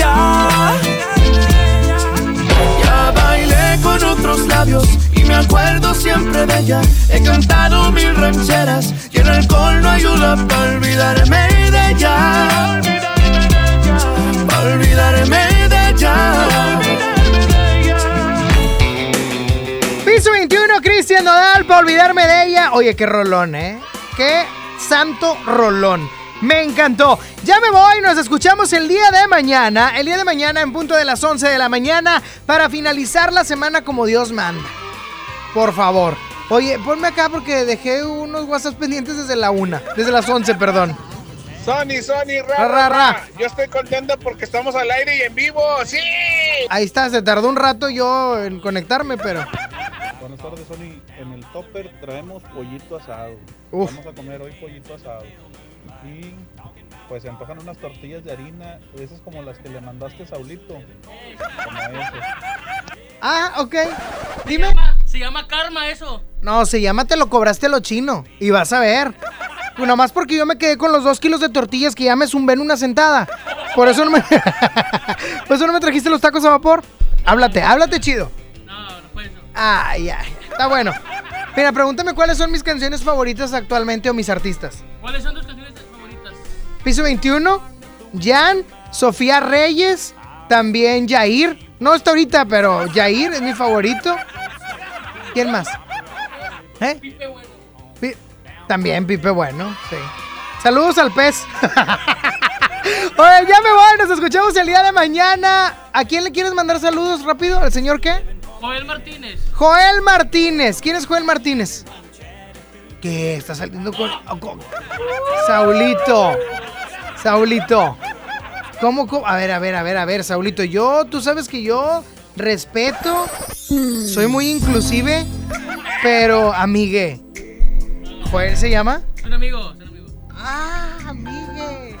ya. Bailé con otros labios y me acuerdo siempre de ella. He cantado mil rancheras y el alcohol no ayuda para olvidarme de ella. Para olvidarme de ella. Piso 21, Cristian Nodal, para olvidarme de ella. Oye, qué rolón, ¿eh? Qué santo rolón. Me encantó. Ya me voy, nos escuchamos el día de mañana, el día de mañana en punto de las 11 de la mañana para finalizar la semana como Dios manda. Por favor. Oye, ponme acá porque dejé unos WhatsApp pendientes desde la una, desde las 11, perdón. Sony, Sony, ra, Ra, ra, ra, ra. ra. Yo estoy contento porque estamos al aire y en vivo, sí. Ahí está, se tardó un rato yo en conectarme, pero Buenas tardes, Sony. En el topper traemos pollito asado. Uf. Vamos a comer hoy pollito asado. Y pues se antojan unas tortillas de harina, esas como las que le mandaste a Saulito. Ah, ok. Dime. Se llama karma eso. No, se llama Te lo cobraste a lo chino. Y vas a ver. Pues nomás porque yo me quedé con los dos kilos de tortillas que ya me zumbé en una sentada. Por eso no me. [LAUGHS] Por eso no me trajiste los tacos a vapor. Háblate, háblate chido. No, no puede ser. Ay, ay. Está bueno. Mira, pregúntame cuáles son mis canciones favoritas actualmente o mis artistas. ¿Cuáles son tus canciones favoritas? Piso 21, Jan, Sofía Reyes, también Jair. No está ahorita, pero Jair es mi favorito. ¿Quién más? ¿Eh? Pi- también Pipe Bueno, sí. Saludos al pez. [LAUGHS] Oye, ya me voy, nos escuchamos el día de mañana. ¿A quién le quieres mandar saludos rápido? ¿Al señor qué? Joel Martínez. Joel Martínez. ¿Quién es Joel Martínez? ¿Qué? ¿Está saliendo con...? con- Saulito. Saulito. ¿Cómo, cómo? A ver, a ver, a ver, a ver, Saulito. Yo, tú sabes que yo respeto, soy muy inclusive, pero amigue. ¿Joel se llama? Son amigos, son amigos. Ah, amigue.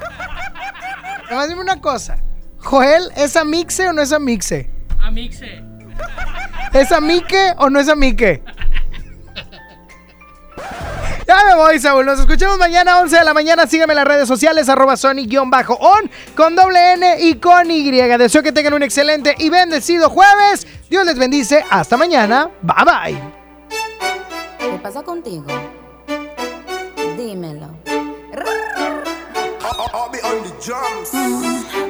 Nomás dime una cosa. ¿Joel es amixe o no es amixe? Amixe. ¿Es amique o no es amique? Ya me voy, Saúl. Nos escuchamos mañana a 11 de la mañana. Sígueme en las redes sociales, arroba Sony-on, con doble N y con Y. Deseo que tengan un excelente y bendecido jueves. Dios les bendice. Hasta mañana. Bye bye. ¿Qué pasa contigo? Dímelo.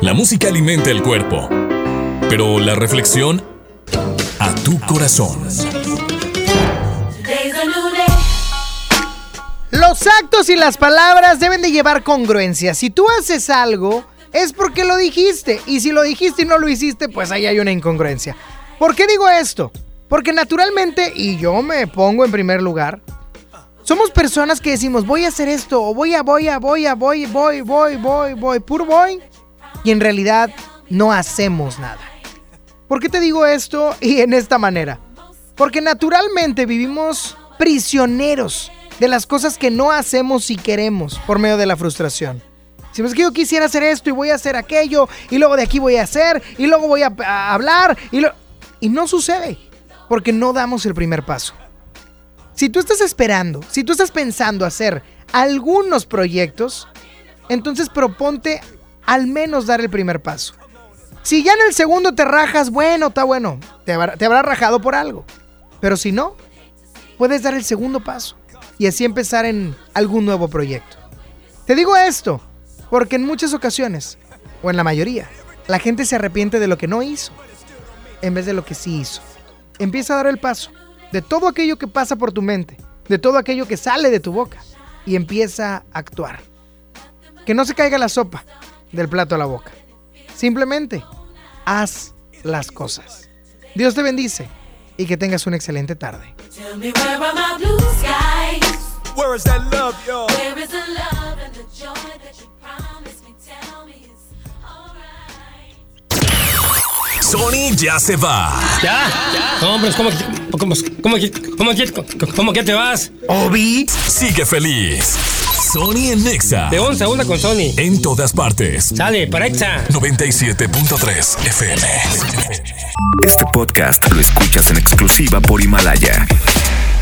La música alimenta el cuerpo, pero la reflexión Actos y las palabras deben de llevar congruencia. Si tú haces algo, es porque lo dijiste. Y si lo dijiste y no lo hiciste, pues ahí hay una incongruencia. ¿Por qué digo esto? Porque naturalmente, y yo me pongo en primer lugar, somos personas que decimos, voy a hacer esto, o voy a, voy a, voy a, voy, voy, voy, voy, voy, puro voy. Y en realidad no hacemos nada. ¿Por qué te digo esto [LAUGHS] y en esta manera? Porque naturalmente vivimos prisioneros de las cosas que no hacemos y queremos por medio de la frustración. Si es que yo quisiera hacer esto y voy a hacer aquello, y luego de aquí voy a hacer, y luego voy a, hablar, y, y no sucede, porque no damos el primer paso. Si tú estás esperando, si tú estás pensando hacer algunos proyectos, entonces proponte al menos dar el primer paso. Si ya en el segundo te rajas, bueno, está bueno, te habrá, te habrá rajado por algo. Pero si no, puedes dar el segundo paso y así empezar en algún nuevo proyecto. Te digo esto porque en muchas ocasiones, o en la mayoría, la gente se arrepiente de lo que no hizo en vez de lo que sí hizo. Empieza a dar el paso de todo aquello que pasa por tu mente, de todo aquello que sale de tu boca y empieza a actuar. Que no se caiga la sopa del plato a la boca. Simplemente haz las cosas. Dios te bendice y que tengas una excelente tarde. Where is that love, yo? Where is the love and the joy that you promised me? Tell me it's Sony ya se va. ¿Ya? No, hombre, ¿cómo, que- cómo, cómo, cómo, que- cómo que te vas? Obi sigue feliz. Sony en Nexa. De once a una con Sony. En todas partes. Sale, para Exa. 97.3 FM. Este podcast lo escuchas en exclusiva por Himalaya.